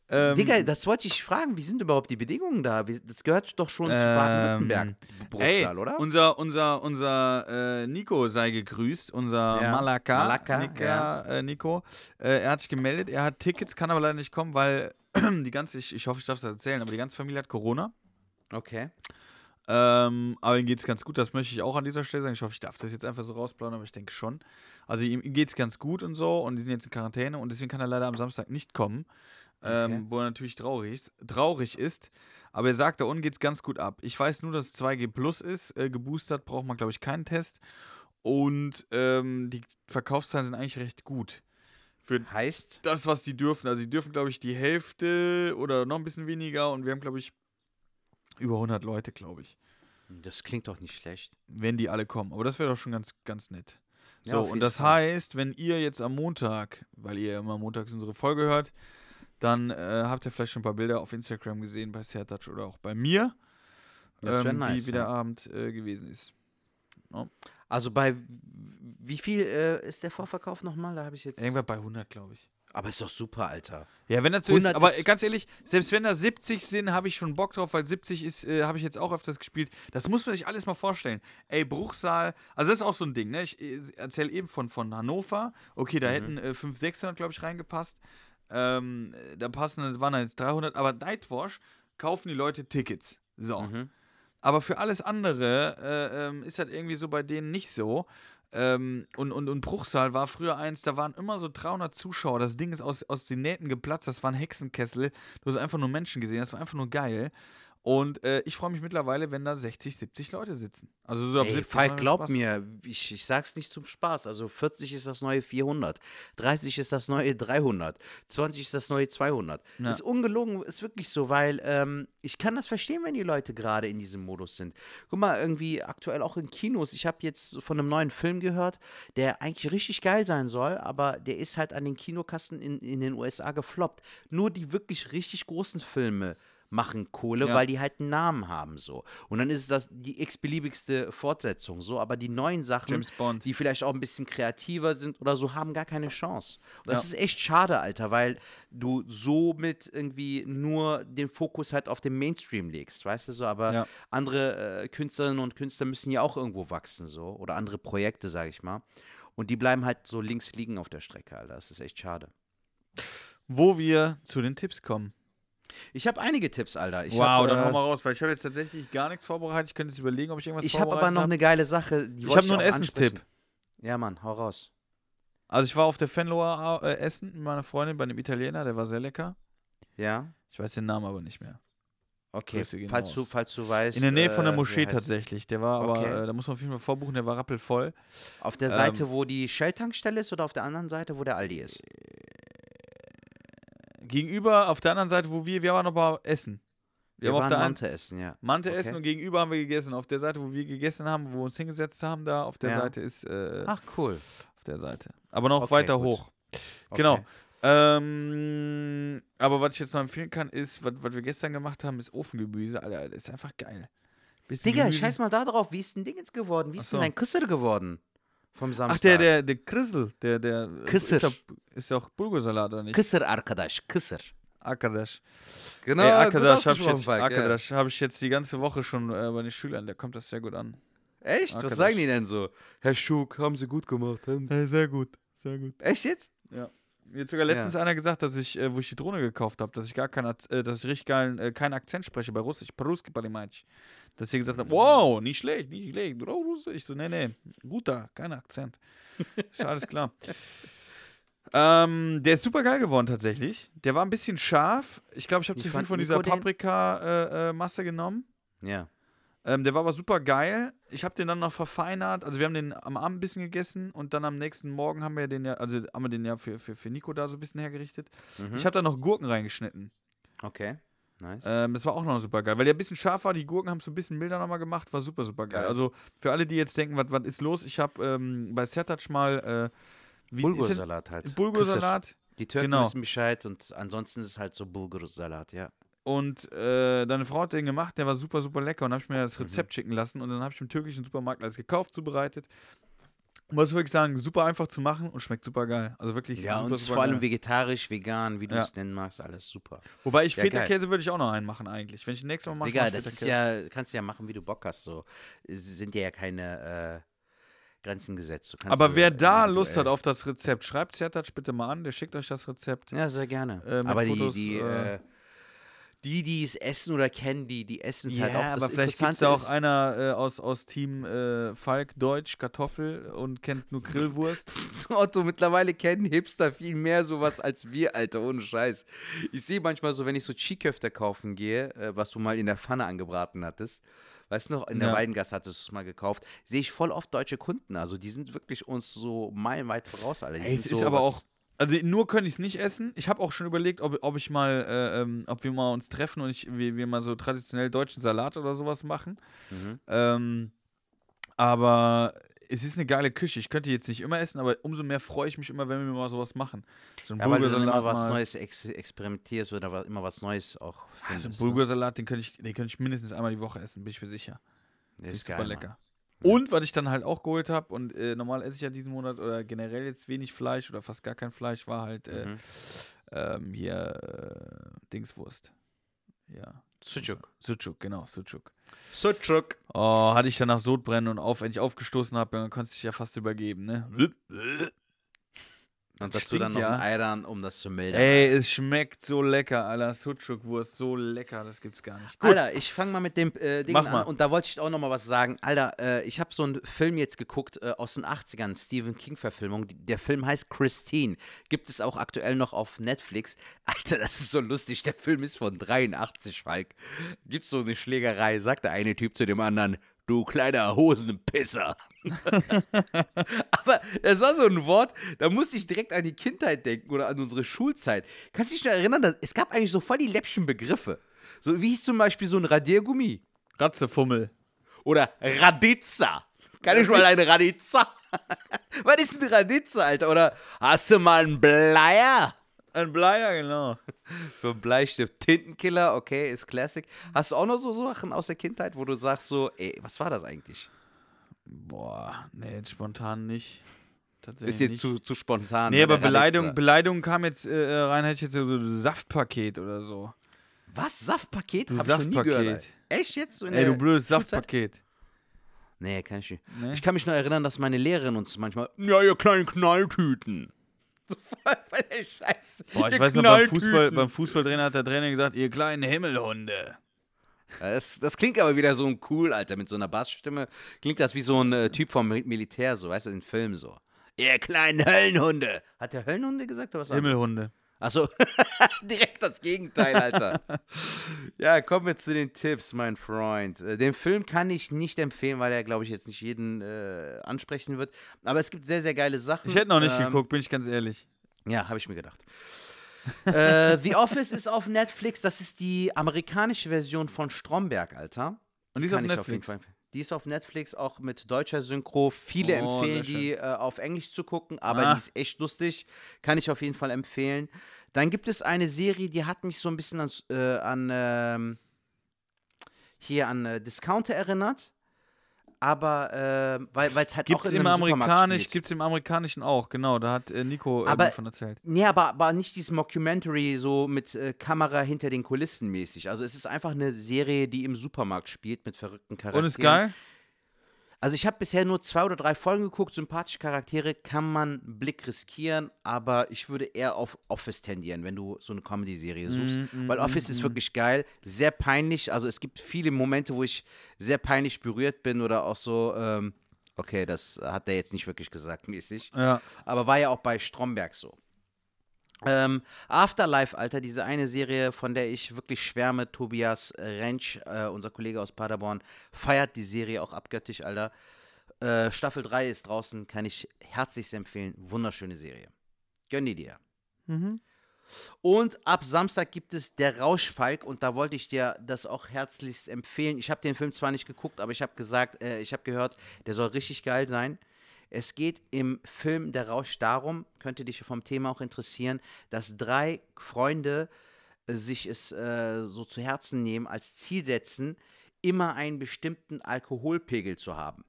Ähm, Digga, das wollte ich fragen. Wie sind überhaupt die Bedingungen da? Das gehört doch schon zu Ähm, Baden-Württemberg, Ey, Bruchsal, oder? unser, unser, unser äh, Nico sei gegrüßt, unser Ja, Malaka, Malaka, Nika, ja. äh, Nico. Äh, er hat sich gemeldet, er hat Tickets, kann aber leider nicht kommen, weil die ganze, ich, ich hoffe, ich darf es erzählen, aber die ganze Familie hat Corona. Okay. Ähm, aber ihm geht es ganz gut, das möchte ich auch an dieser Stelle sagen. Ich hoffe, ich darf das jetzt einfach so rausplaudern, aber ich denke schon. Also ihm, ihm geht es ganz gut und so und die sind jetzt in Quarantäne und deswegen kann er leider am Samstag nicht kommen. ähm, Okay. wo er natürlich traurig ist, traurig ist. Aber er sagt, da unten geht es ganz gut ab. Ich weiß nur, dass es 2G Plus ist. Äh, geboostert braucht man, glaube ich, keinen Test. Und ähm, die Verkaufszahlen sind eigentlich recht gut. Für Heißt, das, was die dürfen. Also, die dürfen, glaube ich, die Hälfte oder noch ein bisschen weniger. Und wir haben, glaube ich, über 100 Leute, glaube ich. das klingt doch nicht schlecht. Wenn die alle kommen. Aber das wäre doch schon ganz, ganz nett. Ja, So, auf und das Fall. heißt, wenn ihr jetzt am Montag, weil ihr ja immer montags unsere Folge hört, dann äh, habt ihr vielleicht schon ein paar Bilder auf Instagram gesehen bei Sertac oder auch bei mir, Das ähm, nice, wie, wie der ja. Abend äh, gewesen ist. Also bei wie viel äh, ist der Vorverkauf nochmal? Da habe ich jetzt. Irgendwann bei 100, glaube ich. Aber ist doch super, Alter. Ja, wenn das so ist, 100 aber ganz ehrlich, selbst wenn da 70 sind, habe ich schon Bock drauf, weil 70 ist, äh, habe ich jetzt auch öfters gespielt. Das muss man sich alles mal vorstellen. Ey, Bruchsal, also das ist auch so ein Ding, ne? Ich äh, erzähle eben von, von Hannover. Okay, da hätten äh, 500, 600, glaube ich, reingepasst. Ähm, äh, da passen, waren da jetzt 300, aber Nightwash kaufen die Leute Tickets. So. Mhm. Aber für alles andere äh, ähm, ist das irgendwie so bei denen nicht so. Ähm, und, und, und Bruchsal war früher eins, da waren immer so 300 Zuschauer. Das Ding ist aus, aus den Nähten geplatzt. Das war ein Hexenkessel. Du hast einfach nur Menschen gesehen. Das war einfach nur geil. Und äh, ich freue mich mittlerweile, wenn da 60, 70 Leute sitzen. Also so ab Ey, 70 Falk, glaub Spaß. mir, ich, ich sag's nicht zum Spaß. Also 40 ist das neue 400, 30 ist das neue 300, 20 ist das neue 200. Ja. Ist ungelogen, ist wirklich so, weil ähm, ich kann das verstehen, wenn die Leute gerade in diesem Modus sind. Guck mal, irgendwie aktuell auch in Kinos. Ich habe jetzt von einem neuen Film gehört, der eigentlich richtig geil sein soll, aber der ist halt an den Kinokassen in, in den USA gefloppt. Nur die wirklich richtig großen Filme machen Kohle, Ja. weil die halt einen Namen haben so. Und dann ist das die x-beliebigste Fortsetzung so, aber die neuen Sachen, die vielleicht auch ein bisschen kreativer sind oder so, haben gar keine Chance. Und das Ja. ist echt schade, Alter, weil du somit irgendwie nur den Fokus halt auf den Mainstream legst, weißt du so, aber Ja. andere äh, Künstlerinnen und Künstler müssen ja auch irgendwo wachsen so oder andere Projekte, sage ich mal. Und die bleiben halt so links liegen auf der Strecke, Alter. Das ist echt schade. Wo wir zu den Tipps kommen. Ich habe einige Tipps, Alter. Ich wow, hab, dann äh, hau mal raus, weil ich habe jetzt tatsächlich gar nichts vorbereitet. Ich könnte jetzt überlegen, ob ich irgendwas Ich habe aber noch eine geile Sache. Ich habe nur einen Essenstipp. Ja, Mann, hau raus. Also ich war auf der Fenloer äh, Essen mit meiner Freundin bei einem Italiener, der war sehr lecker. Ja? Ich weiß den Namen aber nicht mehr. Okay, falls raus. du, falls du weißt. In der Nähe von der äh, Moschee heißt- tatsächlich. Der war aber, Okay. äh, da muss man auf jeden Fall vorbuchen, der war rappelvoll. Auf der Ähm, Seite, wo die Shell-Tankstelle ist oder auf der anderen Seite, wo der Aldi ist? Gegenüber, auf der anderen Seite, wo wir, wir waren aber essen. Wir, Wir haben auf der Mante essen, ja. Mante Okay. essen und gegenüber haben wir gegessen. Auf der Seite, wo wir gegessen haben, wo wir uns hingesetzt haben, da auf der Ja. Seite ist, äh, Ach, cool. auf der Seite. Aber noch Okay, weiter gut. hoch. Genau. Okay. Ähm, aber was ich jetzt noch empfehlen kann, ist, was, was wir gestern gemacht haben, ist Ofengemüse. Alter, das ist einfach geil. Bisschen Digga, Gemüse. scheiß mal da drauf. Wie ist denn Ding jetzt geworden? Wie ist so. denn dein Küsser geworden? Vom Samstag. Ach, der, der, der Krissel, der, der. Kısır. Ist ja, ist ja auch Bulgursalat, oder nicht? Küsser, Arkadaş, Küsser. Arkadaş. Genau, Ey, Arkadaş habe ich, jetzt- Falk, ja. Hab ich jetzt die ganze Woche schon äh, bei den Schülern. Da kommt das sehr gut an. Echt? Was Arkadaş. sagen die denn so? Herr Schuk, haben Sie gut gemacht. hm? sehr gut, sehr gut. Echt jetzt? Mir hat sogar letztens einer gesagt, dass ich, äh, wo ich die Drohne gekauft habe, dass ich gar keinen, äh, dass ich richtig geilen, äh, keinen Akzent spreche bei Russisch, Paruski Palimaic. Dass sie gesagt haben, wow, nicht schlecht, nicht schlecht, du Russisch. Ich so, nee, nee, guter, kein Akzent. Ist ja alles klar. ähm, der ist super geil geworden tatsächlich. Der war ein bisschen scharf. Ich glaube, ich habe zu viel von dieser? Paprika-Masse äh, Masse genommen. Ja. Ähm, der war aber super geil. Ich habe den dann noch verfeinert. Also wir haben den am Abend ein bisschen gegessen und dann am nächsten Morgen haben wir den ja, also haben wir den ja für, für, für Nico da so ein bisschen hergerichtet. Mhm. Ich habe da noch Gurken reingeschnitten. okay. Nice. Ähm, das war auch noch super geil, weil der ein bisschen scharf war. Die Gurken haben es so ein bisschen milder nochmal gemacht. War super, super geil. Geil. Also für alle, die jetzt denken, was ist los? Ich habe ähm, bei Sertac mal äh, Bulgursalat halt. Bulgursalat Die Türken genau. wissen Bescheid und ansonsten ist es halt so Bulgursalat, ja. Und äh, deine Frau hat den gemacht. Der war super, super lecker und habe ich mir Mhm. das Rezept schicken lassen und dann habe ich im türkischen Supermarkt alles gekauft, zubereitet. Muss wirklich sagen, super einfach zu machen und schmeckt super geil. Also wirklich Ja, super, und super vor allem geil. vegetarisch, vegan, wie du Ja. es nennen magst, alles super. Wobei ich Ja, Feta-Käse würde ich auch noch einen machen eigentlich. Wenn ich den nächsten Mal mache, Digga, das ist ja, kannst du ja machen, wie du Bock hast, so. Es sind ja keine äh, Grenzen gesetzt. Aber wer da Lust hat auf das Rezept, schreibt Sertac bitte mal an. Der schickt euch das Rezept. Ja, sehr gerne. Äh, Aber die, Fotos, die, äh, äh, die, die es essen oder kennen, die, die essen es Ja, halt auch. Das aber vielleicht gibt da auch einer äh, aus, aus Team äh, Falk Deutsch Kartoffel und kennt nur Grillwurst. Otto, mittlerweile kennen Hipster viel mehr sowas als wir, Alter, ohne Scheiß. Ich sehe manchmal so, wenn ich so Chiköfte kaufen gehe, äh, was du mal in der Pfanne angebraten hattest, weißt du noch, in der Ja. Weidengasse hattest du es mal gekauft, sehe ich voll oft deutsche Kunden. Also die sind wirklich uns so meilenweit voraus, Alter. Die Ey, es sind ist so aber auch. Also nur könnte ich es nicht essen. Ich habe auch schon überlegt, ob, ob ich mal, äh, ähm, ob wir mal uns treffen und ich, wir, wir mal so traditionell deutschen Salat oder sowas machen. Mhm. Ähm, aber es ist eine geile Küche. Ich könnte jetzt nicht immer essen, aber umso mehr freue ich mich immer, wenn wir mal sowas machen. So ein Ja, weil du dann Bulgursalat immer was. Neues ex experimentierst oder immer was Neues auch Also ein findest. ne? Bulgursalat, den könnte ich, den könnte ich mindestens einmal die Woche essen, bin ich mir sicher. Der ist ist super geil, lecker. Mann. Und was ich dann halt auch geholt habe, und äh, normal esse ich ja diesen Monat oder generell jetzt wenig Fleisch oder fast gar kein Fleisch, war halt äh, Mhm. ähm, hier äh, Dingswurst. Ja. Sucuk. Sucuk, genau, Sucuk. Sucuk. Oh, hatte ich danach Sodbrennen und auf, wenn ich aufgestoßen habe, dann konntest du dich ja fast übergeben, ne? Und dazu Stinkt dann noch ja. ein Eiran, um das zu mildern. Ey, es schmeckt so lecker, Alter. Sucuk-Wurst, so lecker, das gibt's gar nicht. Gut. Alter, ich fange mal mit dem äh, Ding Mach an mal. und da wollte ich auch noch mal was sagen. Alter, äh, ich habe so einen Film jetzt geguckt äh, aus den 80ern, Stephen King-Verfilmung. Der Film heißt Christine. Gibt es auch aktuell noch auf Netflix. Alter, das ist so lustig. Der Film ist von 83, Falk. Gibt's so eine Schlägerei, sagt der eine Typ zu dem anderen. Du kleiner Hosenpisser. Aber es war so ein Wort, da musste ich direkt an die Kindheit denken oder an unsere Schulzeit. Kannst du dich noch erinnern, dass, es gab eigentlich so voll die läppischen Begriffe. So, wie hieß zum Beispiel so ein Radiergummi? Ratzefummel. Oder Radizza. Kann ich mal eine Radizza? Was ist ein Radizza, Alter? Oder hast du mal einen Bleier? Ein Bleier, genau. So ein Bleistift. Tintenkiller, okay, ist Classic. Hast du auch noch so Sachen aus der Kindheit, wo du sagst so, ey, was war das eigentlich? Boah, nee, spontan nicht. Tatsächlich Ist jetzt nicht. zu, zu spontan. Nee, ne, aber Beleidigung. Beleidigung kam jetzt äh, rein, hätte ich jetzt so ein Saftpaket oder so. Was? Saftpaket? Du Hab ich noch nie gehört. Saftpaket. Echt jetzt? So Ey, du blödes Schulzeit? Saftpaket. Nee, kann ich nicht. Nee? Ich kann mich noch erinnern, dass meine Lehrerin uns manchmal, ja, ihr kleinen Knalltüten. So voll bei der Scheiße. Boah, ich ihr weiß noch, beim. Fußball, beim Fußballtrainer hat der Trainer gesagt, ihr kleinen Himmelhunde. Das, das klingt aber wieder so ein cool, Alter, mit so einer Bassstimme. Klingt das wie so ein äh, Typ vom Mi- Militär, so, weißt du, in Filmen so. Ihr kleinen Höllenhunde. Hat der Höllenhunde gesagt oder was? anderes? Achso, direkt das Gegenteil, Alter. ja, kommen wir zu den Tipps, mein Freund. Äh, Den Film kann ich nicht empfehlen, weil er, glaube ich, jetzt nicht jeden äh, ansprechen wird. Aber es gibt sehr, sehr geile Sachen. Ich hätte noch nicht Ähm, geguckt, bin ich ganz ehrlich. Ja, habe ich mir gedacht. äh, The Office ist auf Netflix. Das ist die amerikanische Version von Stromberg, Alter. Und die ist Kann auf Netflix. Fall empfehlen. Die ist auf Netflix auch mit deutscher Synchro. Viele Oh, empfehlen die äh, auf Englisch zu gucken, aber Ah. die ist echt lustig. Kann ich auf jeden Fall empfehlen. Dann gibt es eine Serie, die hat mich so ein bisschen an, äh, an ähm, hier an äh, Discounter erinnert. Aber äh, weil es halt Gibt's auch in im Amerikanisch, spielt. gibt's im Amerikanischen auch, genau. Da hat äh, Nico äh, Aber- davon erzählt. Nee, aber, aber nicht dieses Mockumentary so mit äh, Kamera hinter den Kulissen mäßig. Also es ist einfach eine Serie, die im Supermarkt spielt mit verrückten Charakteren. Und ist geil? Also ich habe bisher nur zwei oder drei Folgen geguckt. Sympathische Charaktere kann man einen Blick riskieren, aber ich würde eher auf Office tendieren, wenn du so eine Comedy-Serie suchst. Mm, Weil Office ist wirklich geil, sehr peinlich. Also es gibt viele Momente, wo ich sehr peinlich berührt bin oder auch so, ähm, okay, das hat er jetzt nicht wirklich gesagt, mäßig. Ja. Aber war ja auch bei Stromberg so. Ähm, Afterlife, Alter, diese eine Serie, von der ich wirklich schwärme, Tobias Rentsch, äh, unser Kollege aus Paderborn, feiert die Serie auch abgöttisch, Alter. Äh, Staffel 3 ist draußen, kann ich herzlichst empfehlen. Wunderschöne Serie. Gönn die dir. Mhm. Und ab Samstag gibt es Der Rauschfalk und da wollte ich dir das auch herzlichst empfehlen. Ich habe den Film zwar nicht geguckt, aber ich habe gesagt, äh, ich habe gehört, der soll richtig geil sein. Es geht im Film Der Rausch darum, könnte dich vom Thema auch interessieren, dass drei Freunde äh, sich es äh, so zu Herzen nehmen, als Ziel setzen, immer einen bestimmten Alkoholpegel zu haben.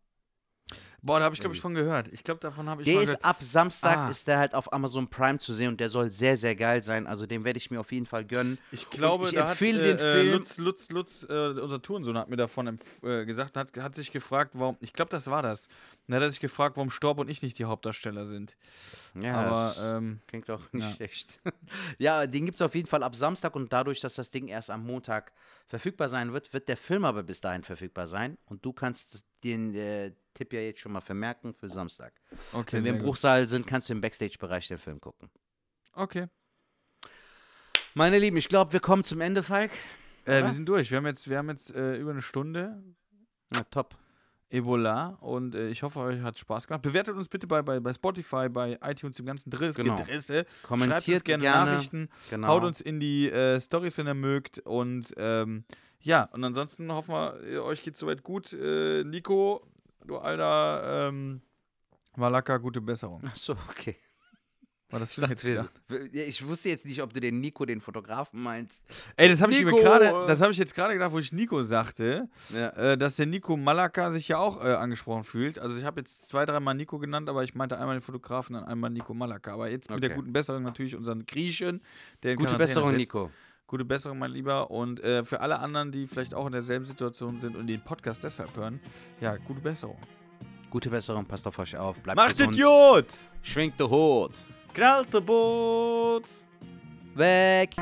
Boah, da habe ich, glaube ich, von gehört. Ich glaube, davon habe ich Der schon ist gehört. ab Samstag Ah. ist der halt auf Amazon Prime zu sehen und der soll sehr, sehr geil sein. Also den werde ich mir auf jeden Fall gönnen. Ich glaube, Und ich da empfehle hat, den äh, Film. Lutz, Lutz, Lutz, äh, unser Tourensohn hat mir davon äh, gesagt, hat, hat sich gefragt, warum, ich glaube, das war das. Dann hat er sich gefragt, warum Storb und ich nicht die Hauptdarsteller sind. Ja, Aber, das ähm, klingt auch nicht ja. schlecht. ja, den gibt es auf jeden Fall ab Samstag und dadurch, dass das Ding erst am Montag verfügbar sein wird, wird der Film aber bis dahin verfügbar sein und du kannst den äh, Tipp ja jetzt schon mal vermerken für Samstag. Okay, Wenn wir im sehr gut. Bruchsaal sind, kannst du im Backstage-Bereich den Film gucken. Okay. Meine Lieben, ich glaube, wir kommen zum Ende, Falk. Äh, wir sind durch. Wir haben jetzt, wir haben jetzt äh, über eine Stunde Na, top. Ebola und äh, ich hoffe, euch hat Spaß gemacht. Bewertet uns bitte bei, bei, bei Spotify, bei iTunes, dem ganzen Driss, Genau. Gedrisse. Schreibt Kommentiert uns gerne, gerne. Nachrichten. Genau. Haut uns in die äh, Stories, wenn ihr mögt. Und ähm, ja, und ansonsten hoffen wir, euch geht's soweit gut. Äh, Nico, du alter ähm, Malaka, gute Besserung. Ach so, okay. War das Ich, dachte, ja, ich wusste jetzt nicht, ob du den Nico, den Fotografen, meinst. Ey, das habe ich, hab ich jetzt gerade gedacht, wo ich Nico sagte, Ja. äh, dass der Nico Malaka sich ja auch äh, angesprochen fühlt. Also ich habe jetzt zwei, dreimal Nico genannt, aber ich meinte einmal den Fotografen, dann einmal Nico Malaka. Aber jetzt mit der Okay. guten Besserung natürlich unseren Griechen. Der Gute Besserung, sitzt. Nico. Gute Besserung, mein Lieber. Und äh, für alle anderen, die vielleicht auch in derselben Situation sind und den Podcast deshalb hören, ja, gute Besserung. Gute Besserung, passt auf euch auf. Bleibt Macht gesund. Idiot! Schwingt der Hut. Knallt der Boot! Weg.